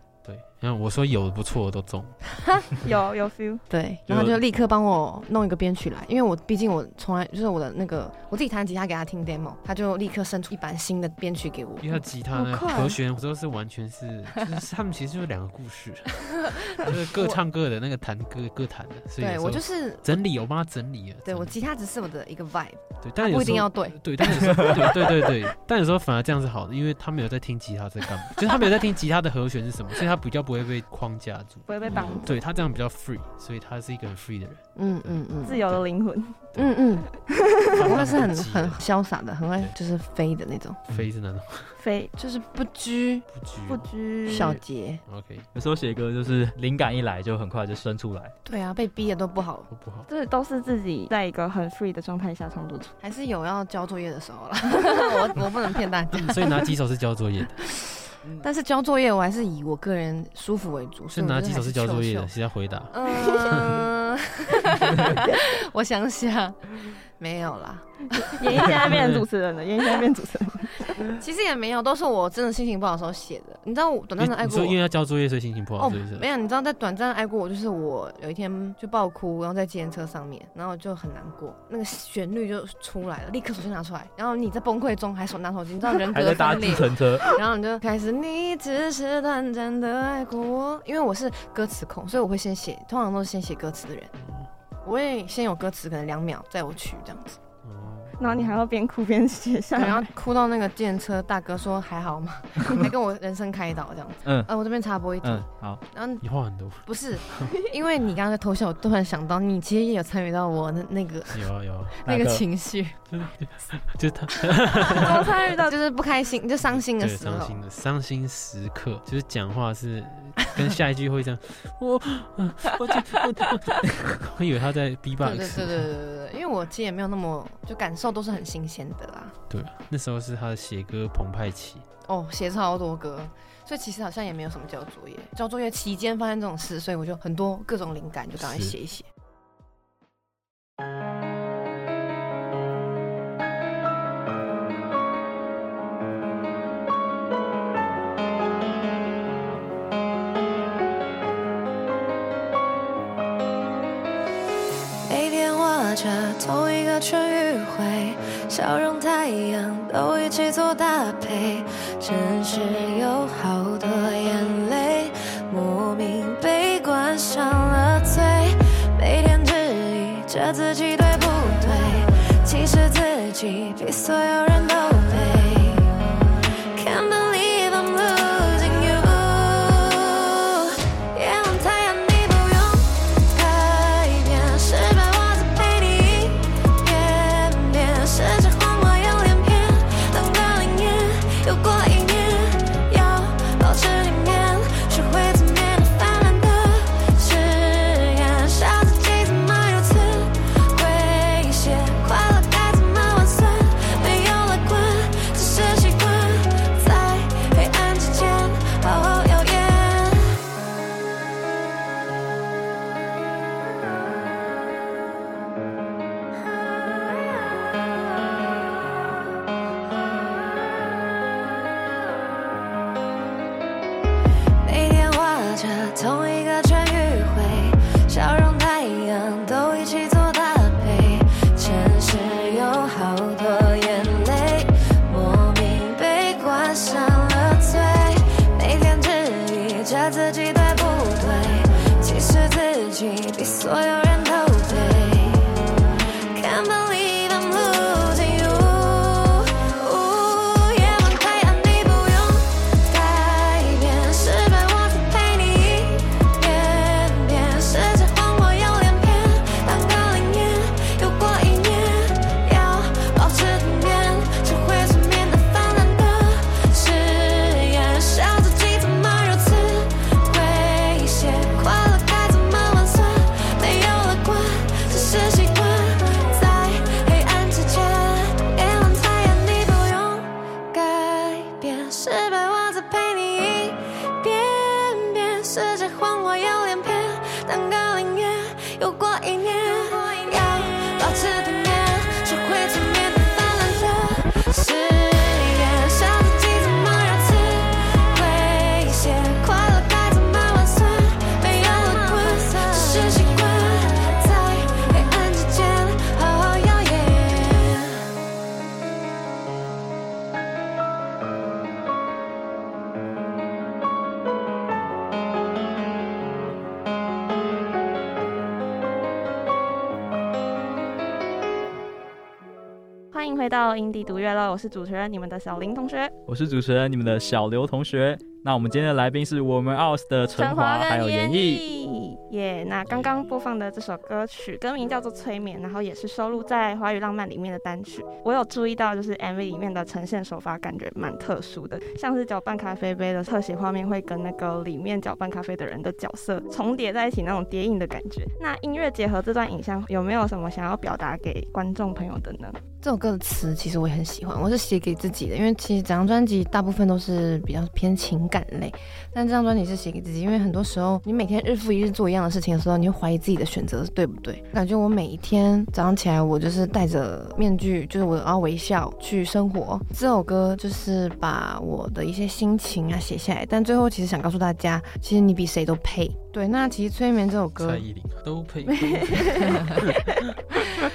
对，然后我说有不错都中，有有 feel。对，然后就立刻帮我弄一个编曲来，因为我毕竟我从来就是我的那个我自己弹吉他给他听 demo，他就立刻生出一版新的编曲给我。因为他吉他呢和弦都是完全是，就是 他们其实就是两个故事，就是各唱各的，那个弹各各弹的。所以对我就是整理，我帮他整理了。对我吉他只是我的一个 vibe，对，但不一定要对，对，但有时候对对对对，但有时候反而这样是好的，因为他没有在听吉他在干嘛，就是他没有在听吉他的和弦是什么，所以他比较不会被。框架住，不会被绑住。对，他这样比较 free，所以他是一个很 free 的人。嗯嗯嗯，自由的灵魂。嗯嗯，他是很很潇洒的，很会就是飞的那种。飞是哪种？飞 就是不拘不拘不拘小节。OK，有时候写歌就是灵感一来就很快就生出来。对啊，被逼的都不好，不好。这都是自己在一个很 free 的状态下创作出，还是有要交作业的时候了。我我不能骗大家。所以哪几首是交作业的？但是交作业我还是以我个人舒服为主，是哪几首是交作业的？谁在回答。嗯，我想想，没有啦。妍妍现在变成主持人了，妍妍现在变主持人。其实也没有，都是我真的心情不好的时候写的。你知道我短暂的爱过，因为要交作业所以心情不好。哦，没有，你知道在短暂的爱过我，就是我有一天就爆哭，然后在计程车上面，然后就很难过，那个旋律就出来了，立刻手机拿出来，然后你在崩溃中还手拿手机，你知道人格分裂，还在搭计程车，然后你就开始，你只是短暂的爱过我，因为我是歌词控，所以我会先写，通常都是先写歌词的人，我会先有歌词，可能两秒再有曲这样子。然后你还要边哭边写下来，然后哭到那个电车大哥说还好吗？还 跟我人生开导这样子。嗯，呃，我这边插播一句。嗯，好。然后你话很多。不是，因为你刚刚在偷笑，我突然想到，你其实也有参与到我那那个。有啊有啊。那个情绪。就是他。我参与到，就是不开心，就伤心的时候。伤心的伤心时刻，就是讲话是跟下一句会这样，我我我我，我以为他在 B-box。对对对对对对，因为我其实也没有那么就感受都是很新鲜的啦。对，那时候是他的写歌澎湃期。哦，写超多歌，所以其实好像也没有什么交作业。交作业期间发生这种事，所以我就很多各种灵感就赶快写一写。我是主持人，你们的小林同学。我是主持人，你们的小刘同学。那我们今天的来宾是我们 OURS 的陈华还有严艺。那刚刚播放的这首歌曲歌名叫做《催眠》，然后也是收录在《华语浪漫》里面的单曲。我有注意到，就是 MV 里面的呈现手法感觉蛮特殊的，像是搅拌咖啡杯的特写画面会跟那个里面搅拌咖啡的人的角色重叠在一起，那种叠影的感觉。那音乐结合这段影像，有没有什么想要表达给观众朋友的呢？这首歌的词其实我也很喜欢，我是写给自己的，因为其实整张专辑大部分都是比较偏情感类，但这张专辑是写给自己，因为很多时候你每天日复一日做一样的事情时候，你会怀疑自己的选择是对不对？感觉我每一天早上起来，我就是戴着面具，就是我要微笑去生活。这首歌就是把我的一些心情啊写下来，但最后其实想告诉大家，其实你比谁都配。对，那其实《催眠》这首歌，蔡依林都配。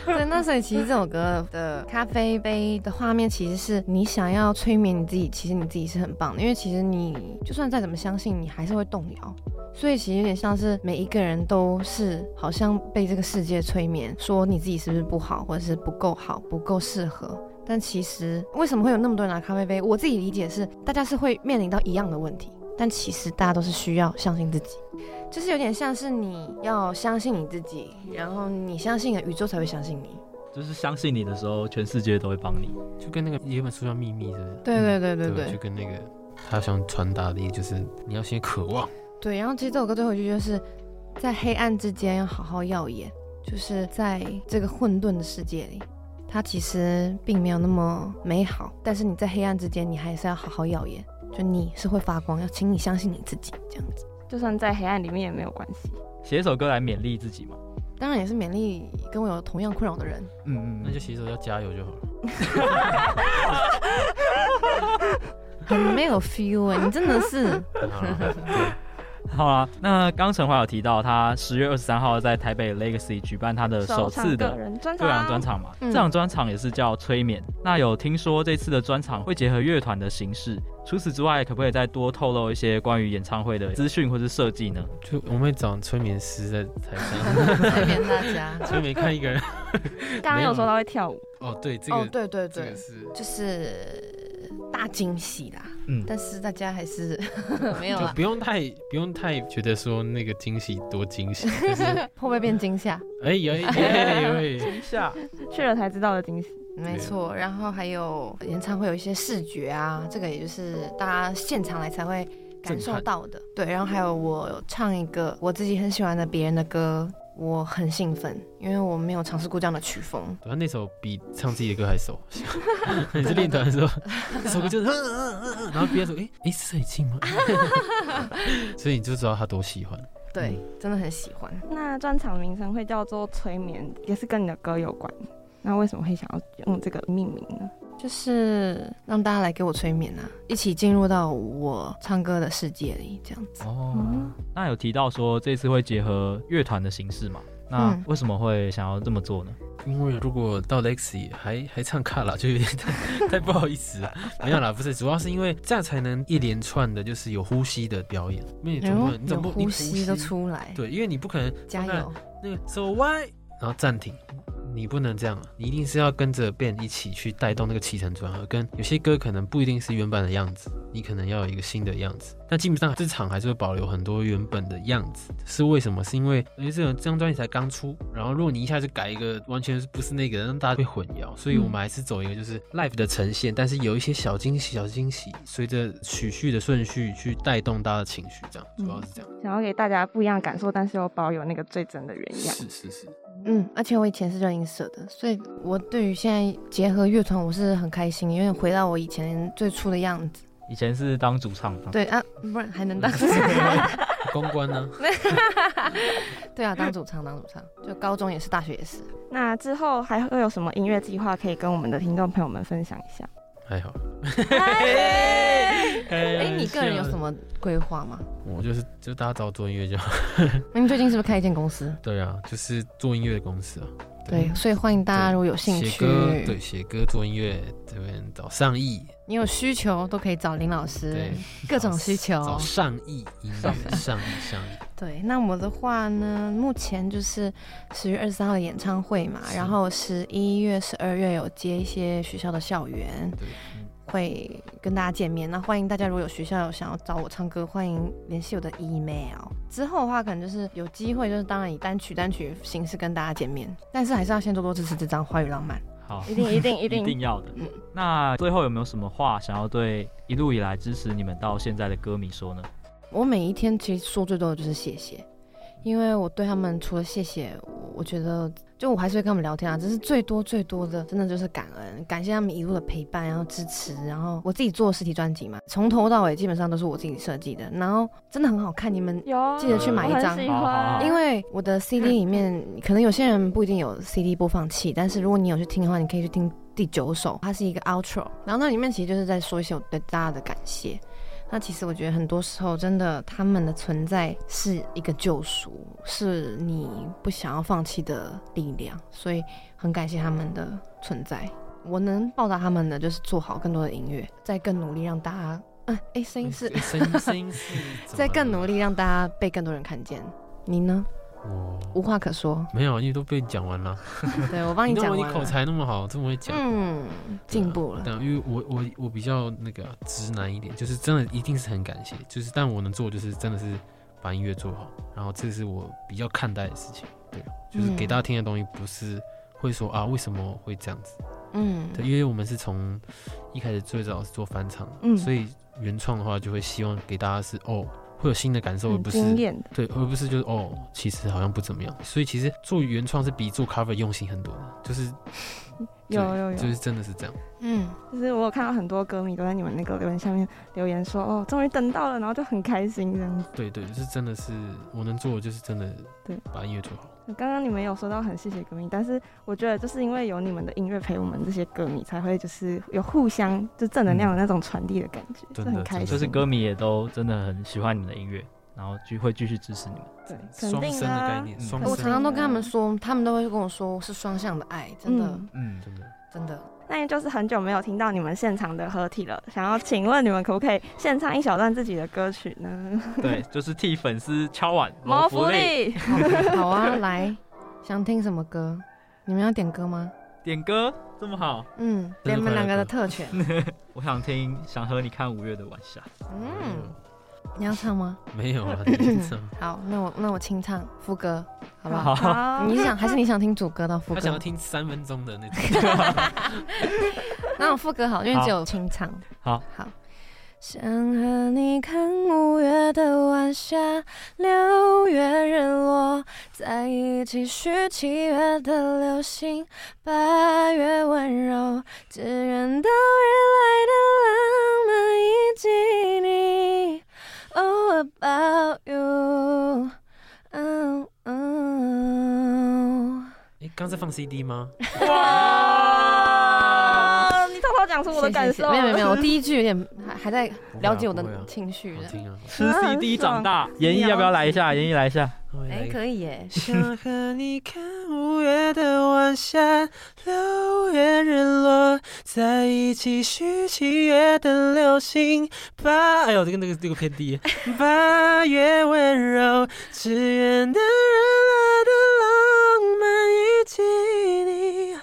对，那所以其实这首歌的咖啡杯的画面，其实是你想要催眠你自己，其实你自己是很棒的，因为其实你就算再怎么相信，你还是会动摇。所以其实有点像是每一个人都是好像被这个世界催眠，说你自己是不是不好，或者是不够好，不够适合。但其实为什么会有那么多人拿咖啡杯？我自己理解是，大家是会面临到一样的问题。但其实大家都是需要相信自己，就是有点像是你要相信你自己，然后你相信了，宇宙才会相信你。就是相信你的时候，全世界都会帮你。就跟那个有本书叫《秘密》，是不是？对对对对对，对。就跟那个他想传达的意思就是，你要先渴望，对，然后其实这首歌最后一句就是在黑暗之间要好好耀眼，就是在这个混沌的世界里，它其实并没有那么美好，但是你在黑暗之间，你还是要好好耀眼，就你是会发光，要请你相信你自己，这样子，就算在黑暗里面也没有关系。写一首歌来勉励自己嘛，当然也是勉励跟我有同样困扰的人。嗯嗯，那就写一首要加油就好了。很没有 feel 哎、欸，你真的是。好啊，那刚陈华有提到，他十月二十三号在台北 Legacy 举办他的首次的个人专场嘛，这场专场也是叫催眠。那有听说这次的专场会结合乐团的形式，除此之外，可不可以再多透露一些关于演唱会的资讯或是设计呢？就我们会找催眠师在台上 催眠大家，催眠看一个人。刚刚有说他会跳舞哦，对，这个哦，对对对，这个是就是。大惊喜啦，嗯，但是大家还是没有，就不用太不用太觉得说那个惊喜多惊喜，就是、会不会变惊吓？哎有有有惊吓，去了才知道的惊喜，没错。然后还有演唱会有一些视觉啊，这个也就是大家现场来才会感受到的。对，然后还有我唱一个我自己很喜欢的别人的歌。我很兴奋，因为我没有尝试过这样的曲风。他那首比唱自己的歌还熟。你是练团的时候，这首歌就是，然后别人说，哎、欸、哎，是水晶吗？所以你就知道他多喜欢。对，真的很喜欢。那专场名称会叫做催眠，也是跟你的歌有关。那为什么会想要用这个命名呢？就是让大家来给我催眠啊，一起进入到我唱歌的世界里，这样子。哦，嗯、那有提到说这次会结合乐团的形式嘛？那为什么会想要这么做呢？嗯、因为如果到 Lexi 还还唱卡拉，就有点太太不好意思了。没有啦，不是，主要是因为这样才能一连串的，就是有呼吸的表演。因为你总不能，你总不能呼吸都出来。对，因为你不可能加油那个 So why，然后暂停。你不能这样！你一定是要跟着 band 一起去带动那个起承转合，跟有些歌可能不一定是原版的样子，你可能要有一个新的样子。但基本上这场还是会保留很多原本的样子，是为什么？是因为因为这种这张专辑才刚出，然后如果你一下子改一个完全不是那个，让大家会混淆，所以我们还是走一个就是 live 的呈现，但是有一些小惊喜、小惊喜，随着曲序的顺序去带动大家的情绪，这样主要是这样。想要给大家不一样的感受，但是又保有那个最真的原样。是是是。嗯，而且我以前是热音社的，所以我对于现在结合乐团，我是很开心，因为回到我以前最初的样子。以前是当主唱，对啊，不然还能当主唱？公关呢？对啊，当主唱，当主唱，就高中也是，大学也是。那之后还会有什么音乐计划可以跟我们的听众朋友们分享一下？还好。哎、欸，你个人有什么规划吗？我就是就大家找我做音乐就好。那你们最近是不是开一间公司？对啊，就是做音乐的公司啊。对，对，所以欢迎大家如果有兴趣，对，写歌做音乐这边找上亿。你有需求都可以找林老师，各种需求找上亿上亿，上亿上亿。对，那我的话呢，目前就是十月二十三号的演唱会嘛，然后十一月、十二月有接一些学校的校园。会跟大家见面，那欢迎大家，如果有学校有想要找我唱歌，欢迎联系我的 email。之后的话，可能就是有机会，就是当然以单曲单曲形式跟大家见面，但是还是要先多多支持这张《花语浪漫》。好，一定一定一定 一定要的。嗯，那最后有没有什么话想要对一路以来支持你们到现在的歌迷说呢？我每一天其实说最多的就是谢谢，因为我对他们除了谢谢，我觉得。就我还是会跟他们聊天啊，只是最多最多的，真的就是感恩，感谢他们一路的陪伴，然后支持，然后我自己做实体专辑嘛，从头到尾基本上都是我自己设计的，然后真的很好看，你们记得去买一张，因为我的 CD 里面可能有些人不一定有 CD 播放器，但是如果你有去听的话，你可以去听第九首，它是一个 outro，然后那里面其实就是在说一些我对大家的感谢。那其实我觉得很多时候，真的他们的存在是一个救赎，是你不想要放弃的力量，所以很感谢他们的存在。我能报答他们的，就是做好更多的音乐，再更努力让大家，嗯、啊，哎，声音是声音声音是，再更努力让大家被更多人看见。你呢？我无话可说，没有，因为都被你讲完了。对，我帮你 讲。你口才那么好，这么会讲，嗯，进步了。但因为我我我比较那个直男一点，就是真的一定是很感谢，就是但我能做就是真的是把音乐做好，然后这是我比较看待的事情。对，就是给大家听的东西不是会说啊为什么会这样子，嗯，对，因为我们是从一开始最早是做翻唱，嗯，所以原创的话就会希望给大家是哦。会有新的感受，而不是。对，而不是就是哦，其实好像不怎么样。所以其实做原创是比做 cover 用心很多的，就是 有有有，就是真的是这样。嗯，就是我有看到很多歌迷都在你们那个留言下面留言说，哦，终于等到了，然后就很开心这样子。对对，是真的是我能做的就是真的对，把音乐做好。刚刚你们有说到很谢谢歌迷，但是我觉得就是因为有你们的音乐陪我们这些歌迷，才会就是有互相就正能量的那种传递的感觉，真、嗯、很开心。就是歌迷也都真的很喜欢你们的音乐，然后就会继续支持你们。对，肯定的概念，双生。我常常都跟他们说，他们都会跟我说是双向的爱，真的，嗯，真的，真的。那也就是很久没有听到你们现场的合体了，想要请问你们可不可以献唱一小段自己的歌曲呢？对，就是替粉丝敲碗谋福利。好啊，来。想听什么歌？你们要点歌吗？点歌这么好？嗯，给你们两个的特权。我想听，想和你看五月的晚霞。嗯，你要唱吗？没有啊，你唱。好，那我那我清唱副歌，好不好？好。你想还是你想听主歌的副歌？我想要听三分钟的那种。那我副歌好，因为只有清唱。好。好。想和你看五月的晚霞，六月日落，在一起许七月的流星，八月温柔，只愿到日来的浪漫以及你。Oh about you，嗯嗯。哎，刚在放 CD 吗？你偷偷讲出我的感受，没有没有没有，我第一句有点还还在了解我的情绪的。吃 CD 长大，严艺要不要来一下？严艺来一下。哎，可以耶。想和你看五月的晚霞，六月日落，在一起许七月的流星。八，哎呦，这个那个这个偏低。八月温柔，只愿等日来的浪漫以及你。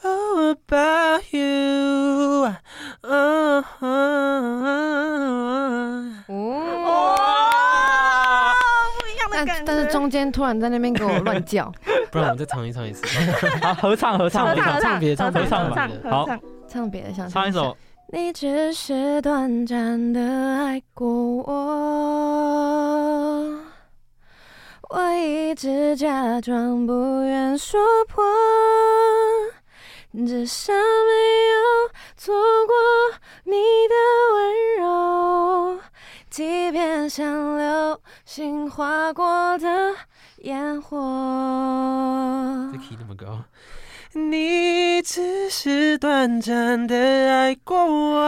Oh about you，哦，不一样的感觉。但但是中间突然在那边给我乱叫，不然我们再唱一唱一次。好，合唱合唱合唱。唱别唱别唱吧。好，唱。别的，想唱一首。你只是短暂的。爱过我，我一直假装不愿说破。至少没有错过你的温柔，即便像流星划过的烟火。这 key 那么高，你只是短暂的爱过我，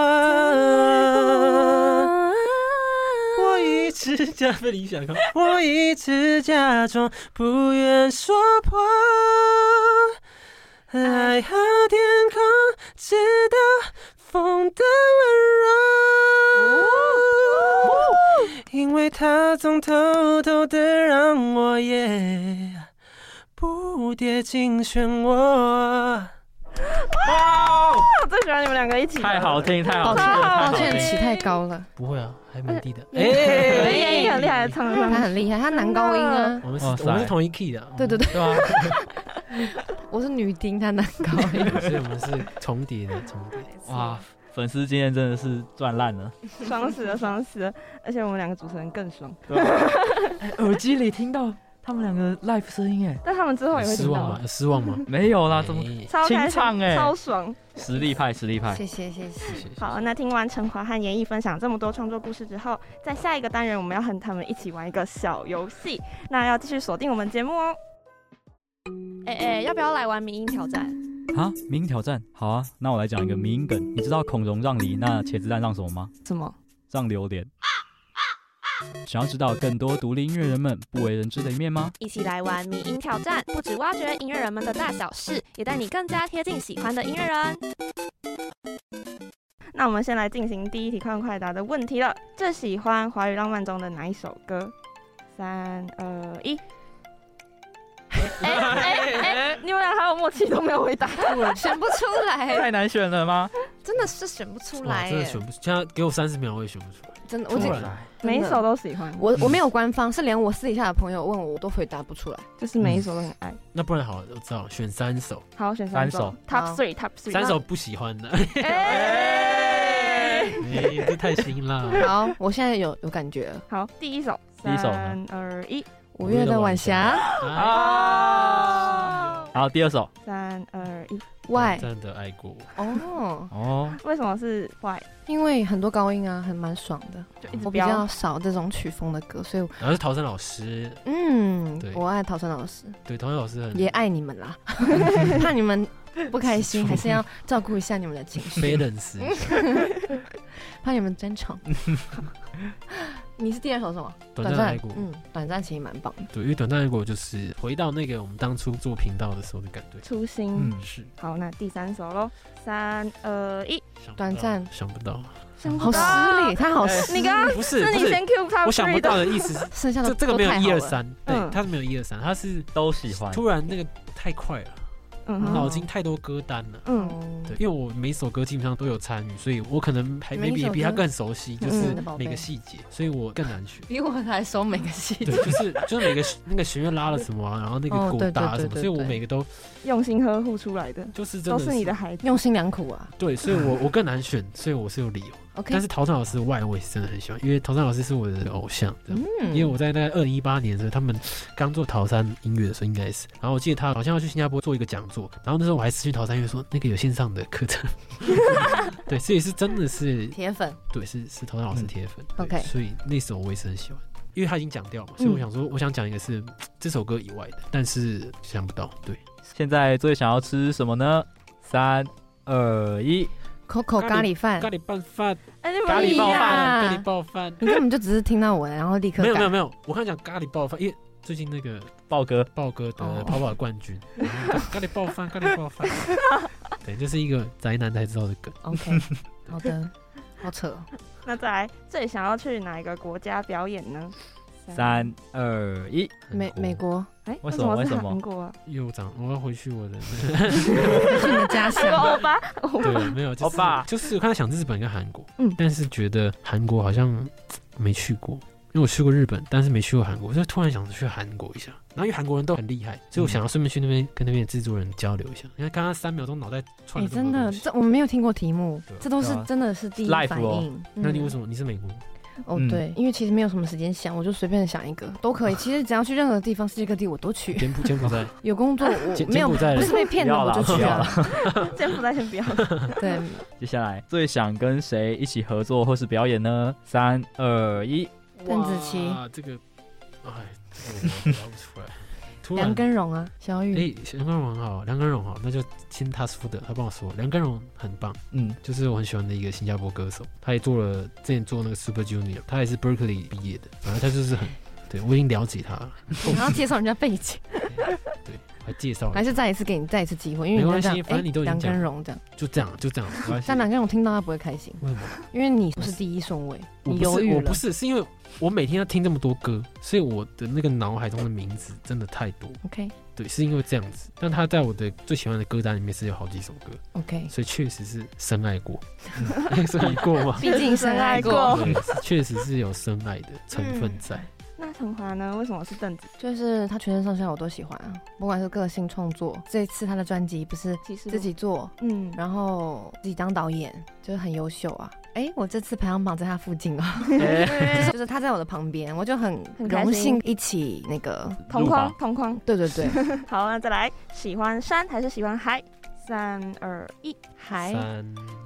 我一直假被理想，我一直假装不愿说破。爱和天空，直到风的温柔，因为它总偷偷的让我也不跌进漩涡。哇！我最喜欢你们两个一起，太好听，太好听，抱歉，起太高了。不会啊，还蛮低的。哎，严艺很厉害，唱他很厉害，他男高音啊。我们是，我们是同一 key 的。对对对。对啊。我是女丁，他男高音，所以我们是重叠的，重叠。哇，粉丝今天真的是赚烂了，爽死了，爽死了！而且我们两个主持人更爽，耳机里听到他们两个 live 声音，哎，但他们之后也会失望吗？失望吗？没有啦，怎么清唱哎，超爽，实力派，实力派。谢谢，谢谢。好，那听完陈华和严艺分享这么多创作故事之后，在下一个单元我们要和他们一起玩一个小游戏，那要继续锁定我们节目哦。哎哎、要不要来玩迷音挑战？啊，迷音挑战，好啊，那我来讲一个迷音梗。你知道孔融让梨，那茄子蛋让什么吗？什么？让榴莲。想要知道更多独立音乐人们不为人知的一面吗？一起来玩迷音挑战，不止挖掘音乐人们的大小事，也带你更加贴近喜欢的音乐人。那我们先来进行第一题快问快答的问题了。最喜欢华语浪漫中的哪一首歌？三二一。哎哎哎！你们俩还有默契都没有回答，选不出来，太难选了吗？真的是选不出来，真的选不出。现在给我三十秒，我也选不出来。真的，我觉得每一首都喜欢。我我没有官方，是连我私底下的朋友问我，我都回答不出来。就是每一首都很爱。那不然好了，我知道选三首。好，选三首。Top three，Top three。三首不喜欢的。哎，这太新了。好，我现在有有感觉了。好，第一首，第一首三二一，五月的晚霞，啊！好，第二首三二一，外真的爱过。哦，哦，为什么是 Why？因为很多高音啊，还蛮爽的。就一直我比较少这种曲风的歌，所以然后是陶山老师，嗯对，我爱陶山老师，对，陶山老师很也爱你们啦。怕你们不开心，还是要照顾一下你们的情绪，balance 一下 怕你们争宠。你是第二首什么？短暂爱过。嗯，短暂其实蛮棒的。对，因为短暂爱过就是回到那个我们当初做频道的时候的感觉。初心。嗯，是。好，那第三首喽，三二一，短暂想不到，好想不到失礼，他好失你刚刚不是不是是你先 Q 他，我想不到的意思是，剩下的这这个没有一二三，对嗯，他是没有一二三，他是都喜欢。突然那个太快了，脑筋太多歌单了。嗯，对，因为我每首歌基本上都有参与，所以我可能还每一 maybe 也比他更熟悉，就嗯是每个细节，所以我更难选。比我还熟每个细节对，节。就是就是每个那个弦乐拉了什么啊，然后那个鼓打什么，所以我每个都用心呵护出来的，就是真的都是你的孩子。用心良苦啊。对，所以我我更难选，所以我是有理由。OK，但是陶山老师的外我也是真的很喜欢，因为陶山老师是我的偶像，这样。嗯。因为我在大概二零一八年的时候，他们刚做陶山音乐的时候，应该是，然后我记得他好像要去新加坡做一个讲座，然后那时候我还私讯陶山音乐说那个有线上的课程，对，所以是真的是，铁粉。对，是是陶山老师铁粉、对 OK 所以那首我也是很喜欢，因为他已经讲掉嘛，所以我想说，我想讲一个是这首歌以外的，但是想不到，对，现在最想要吃什么呢？三二一，Coco 咖喱饭咖，喱拌饭，哎，咖喱爆饭，咖喱爆饭，你根本就只是听到我，然后立刻改没有没有没有，我刚才讲咖喱爆饭，因为最近那个。豹哥，豹哥得哦跑跑的冠军，咖喱爆饭，咖喱爆饭，对，这、是一个宅男才知道的梗。OK，好的，好扯哦。那再来，最想要去哪一个国家表演呢？三二一，美美国。哎，为什什么为什么？韩国啊？因为我长，我要回去我的，去你的家这个乡，欧巴，对，没有，就是欧巴。就是我刚才想日本跟韩国，嗯。但是觉得韩国好像没去过，因为我去过日本，但是没去过韩国，所以突然想去韩国一下。然后因为韩国人都很厉害，所以我想要顺便去那边跟那边的制作人交流一下。你看刚刚三秒钟脑袋串哎，了这么真的，这我们没有听过题目。这都是真的是第一反哦应。那你为什？么？你是美国？哦，嗯对，因为其实没有什么时间想，我就随便想一个都可以。其实只要去任何地方，世界各地我都去。柬埔柬埔寨，有工作我没有，不是被骗的我就去了。柬埔寨先不要。对，接下来最想跟谁一起合作或是表演呢？三二一，邓紫棋哇，这个，哎，这个我答不出来。突然。梁根荣啊，小雨，哎，梁根荣很好，梁根荣好，那就听他说的，他帮我说，梁根荣很棒，嗯，就是我很喜欢的一个新加坡歌手，他也做了之前做那个 Super Junior，他也是 Berkeley 毕业的，反正他就是很，对我已经了解他了，然后介绍人家背景，对，还介绍了，还是再一次给你再一次机会，因为没关系反正你都已经梁根讲荣这样，就这样，就这样，没关系像梁根荣听到他不会开心，为什么？因为你不是第一顺位，我不是，你犹豫了我不。是，是因为我每天要听这么多歌，所以我的那个脑海中的名字真的太多。OK 对，是因为这样子。但他在我的最喜欢的歌单里面是有好几首歌，OK，所以确实是深爱过，深爱过吗？毕竟深爱过确实是有深爱的成分在。那陈华呢？为什么是邓紫？就是他全身上下我都喜欢啊，不管是个性创作，这一次他的专辑不是自己做，嗯，然后自己当导演，就是很优秀啊。哎，我这次排行榜在他附近哦，哎就是就是他在我的旁边，我就很很荣幸一起那个，同框同框。对对对，好，那再来，喜欢山还是喜欢海？三二一，海，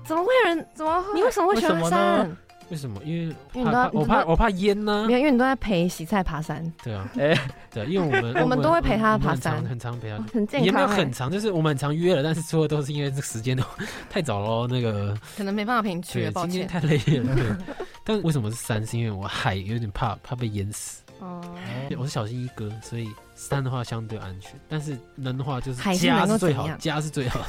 怎么会有人？怎么会？你为什么会喜欢山呢？为什么？因为因为你都怕要你都怕我怕我怕淹呢没。有，因为你都在陪洗菜爬山，对啊，哎，对啊，因为我们我们都会陪他爬我们很常山很常陪他哦很健也没有康欸。很长，就是我们很常约了，但是说的都是因为这个时间都 太早了，那个可能没办法陪你去对了，抱歉。今天太累了。对，但为什么是山？是因为我海有点怕，怕被淹死。哦，我是小心一哥，所以山的话相对安全，但是能的话就是家是最好，家是最好，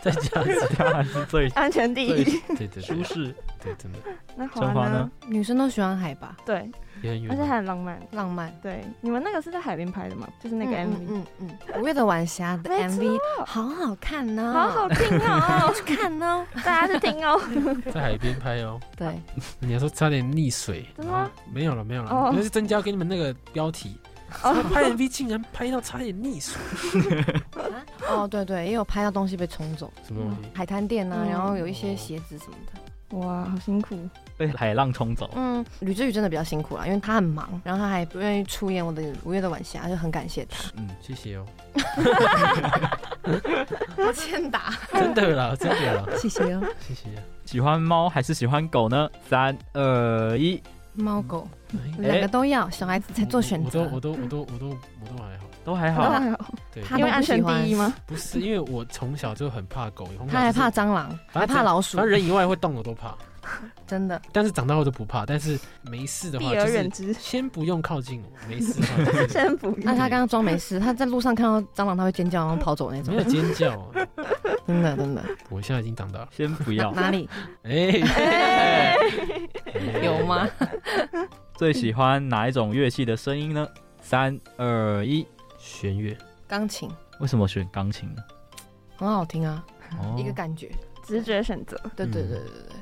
在家是 当然是最安全第一。对对舒适。对，真的那陈华呢华呢？？女生都喜欢海吧，对，也很远而且还很浪漫。浪漫。对，你们那个是在海边拍的吗？就是那个 MV，嗯嗯嗯，五月的晚霞的 MV 好好看呢，好好听哦，去看哦。大家去听哦。在海边拍哦。对，你还说差点溺水，真的吗没有了，没有了，哦那是增加给你们那个标题。哦拍 MV 竟然拍到差点溺水，哦对对，也有拍到东西被冲走，什么东西？海滩店啊，嗯然后有一些鞋子什么的。哇，好辛苦。被海浪冲走。嗯，吕志宇真的比较辛苦啦，因为他很忙，然后他还不愿意出演我的五月的晚霞，就很感谢他。嗯，谢谢哦。我欠打，真的啦，真的啦，谢谢哦，谢谢。喜欢猫还是喜欢狗呢？三二一，猫狗两个都要，小孩子才做选择。我都我都我都我都我都还好，都还好，都还好。对，因为安全第一吗？不是，因为我从小就很怕狗，他还怕蟑螂，还怕老鼠，反正人以外会动我都怕。真的，但是长大后就不怕。但是没事的话，避而远之，先不用靠近我。没事的话，先不。那他刚刚装没事，他在路上看到蟑螂，他会尖叫然后跑走那种。没有尖叫，真的真的。我现在已经长大了，先不要。哪里？哎，有吗？最喜欢哪一种乐器的声音呢？三二一，弦乐，钢琴。为什么选钢琴呢？很好听啊，一个感觉，直觉选择。对对对对对。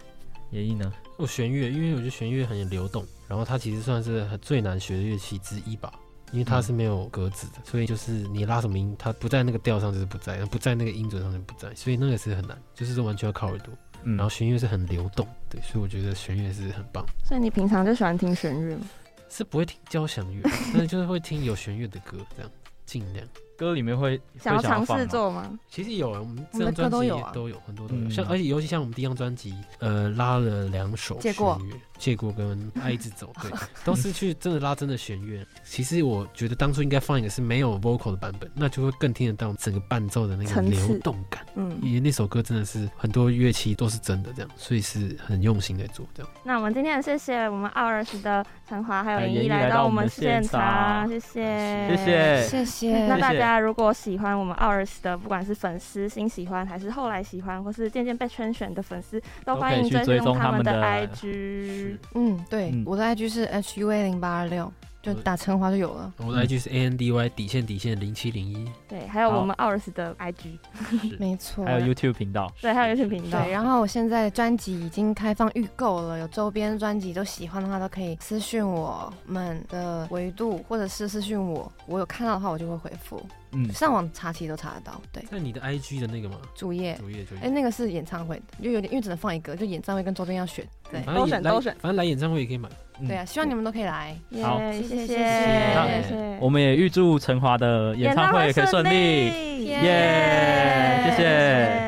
演绎呢？我弦乐，因为我觉得弦乐很流动，然后它其实算是最难学的乐器之一吧，因为它是没有格子的，嗯、所以就是你拉什么音，它不在那个调上就是不在，不在那个音准上就不在，所以那个是很难，就是完全要靠耳朵。嗯、然后弦乐是很流动，对，所以我觉得弦乐是很棒。所以你平常就喜欢听弦乐吗？是不会听交响乐，但是就是会听有弦乐的歌，这样尽量。歌里面会想要尝试做吗？其实有啊，我们这张专辑都有都有很多都有，像而且尤其像我们第一张专辑，呃，拉了两首弦乐，借过跟 爱一直走，对，都是去真的拉真的弦乐。其实我觉得当初应该放一个是没有 vocal 的版本，那就会更听得到整个伴奏的那个流动感。嗯，因为那首歌真的是很多乐器都是真的这样，所以是很用心在做这样。那我们今天很谢谢我们 OURs 的陈华还有严艺来到我们现场，谢谢，谢谢，谢谢。那大家。大家如果喜欢我们 OURs 的，不管是粉丝新喜欢，还是后来喜欢，或是渐渐被圈选的粉丝，都欢迎追踪他们的 IG。嗯，对，嗯、我的 IG 是 HUA 零八二六。就打陈华就有了。我的 IG 是 A N D Y 底线底线零七零一。对，还有我们 OURs 的 IG，没错。还有 YouTube 频道。对，还有 YouTube 频道。对，然后我现在专辑已经开放预购了，有周边专辑，都喜欢的话都可以私信我们的维度，或者是私信我，我有看到的话我就会回复。嗯，上网查其实都查得到。对。那你的 IG 的那个吗？主页。主页主页。哎，那个是演唱会的，就有点，因为只能放一个，就演唱会跟周边要选。对，都选都选，反正来演唱会也可以买。对啊，希望你们都可以来。好，谢谢谢谢。我们也预祝陈华的演唱会也可以顺利。耶，谢谢。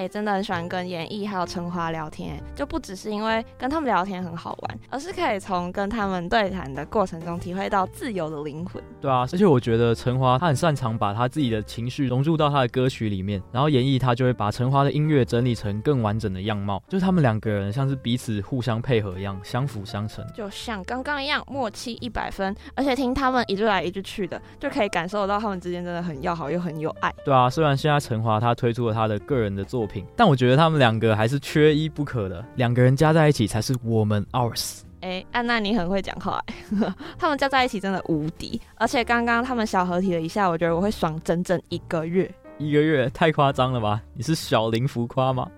哎、欸，真的很喜欢跟演艺还有陈华聊天，就不只是因为跟他们聊天很好玩，而是可以从跟他们对谈的过程中体会到自由的灵魂。对啊，而且我觉得陈华他很擅长把他自己的情绪融入到他的歌曲里面，然后演绎他就会把陈华的音乐整理成更完整的样貌，就是他们两个人像是彼此互相配合一样，相辅相成，就像刚刚一样默契一百分。而且听他们一句来一句去的，就可以感受到他们之间真的很要好又很有爱。对啊，虽然现在陈华他推出了他的个人的作品，但我觉得他们两个还是缺一不可的，两个人加在一起才是我们 OURs。哎、欸，安娜你很会讲话，他们加在一起真的无敌。而且刚刚他们小合体了一下，我觉得我会爽整整一个月。一个月太夸张了吧？你是小林浮夸吗？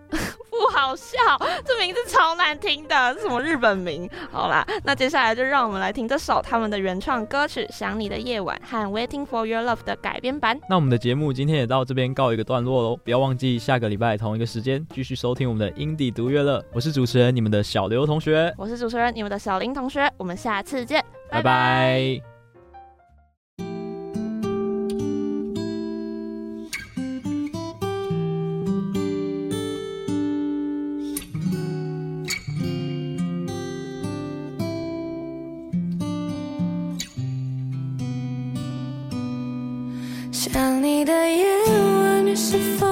好笑，这名字超难听的，是什么日本名？好啦，那接下来就让我们来听这首他们的原创歌曲《想你的夜晚》和《Waiting for Your Love》的改编版。那我们的节目今天也到这边告一个段落喽，不要忘记下个礼拜同一个时间继续收听我们的 indie 独乐乐。我是主持人你们的小刘同学，我是主持人你们的小林同学，我们下次见，拜拜。拜拜。想你的夜晚，你是否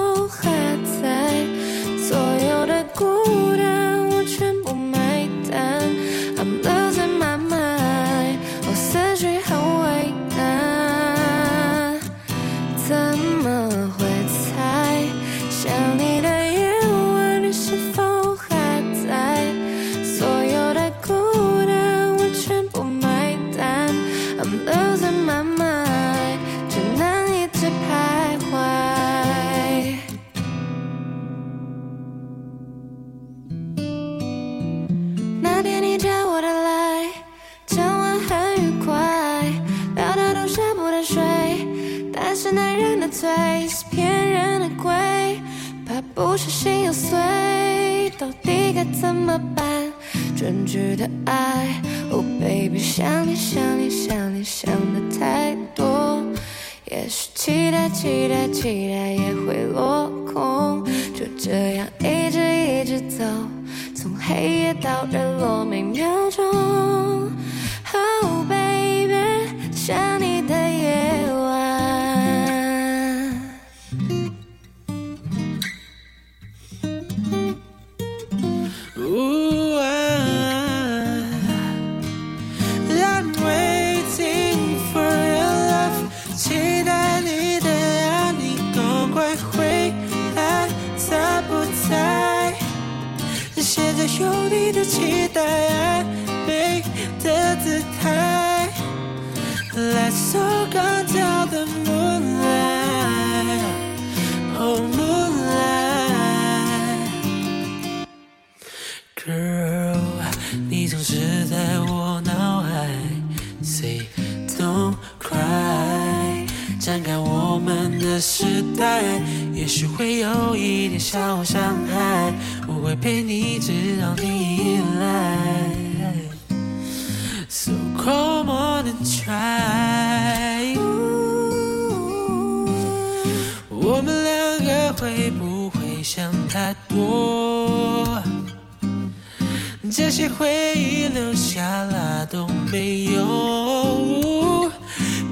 这些回忆留下了都没有，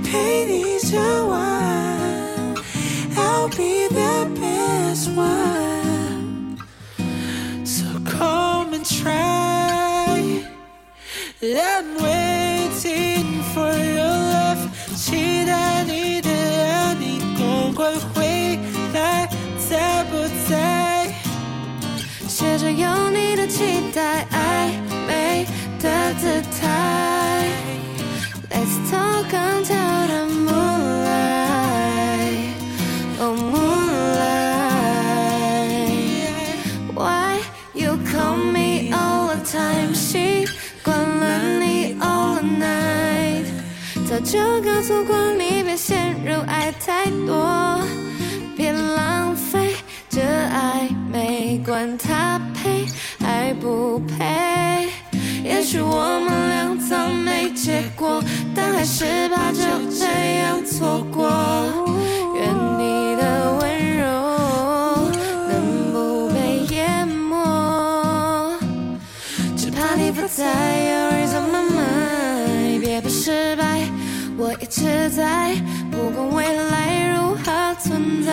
陪你整晚，I'll be the best one。So come and。Try, I'm waiting for your love，期待你的爱，你赶快回来，在不在？写着有你的期待，Let's talk until the moonlight. The moonlight. Why you call me all the time? 思习惯了你 all the night. 早就告诉过你别陷入爱太多，别浪费这暧昧。管他配爱不配。也许我们俩早没结果，但还是怕就这样错过。愿你的温柔能不被淹没。不再有 worries on my mind，别怕失败，我一直在，不管未来如何存在。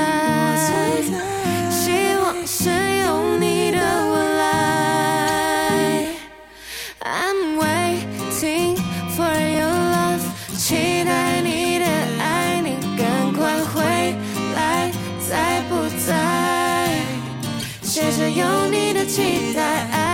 希望是有你的未期待。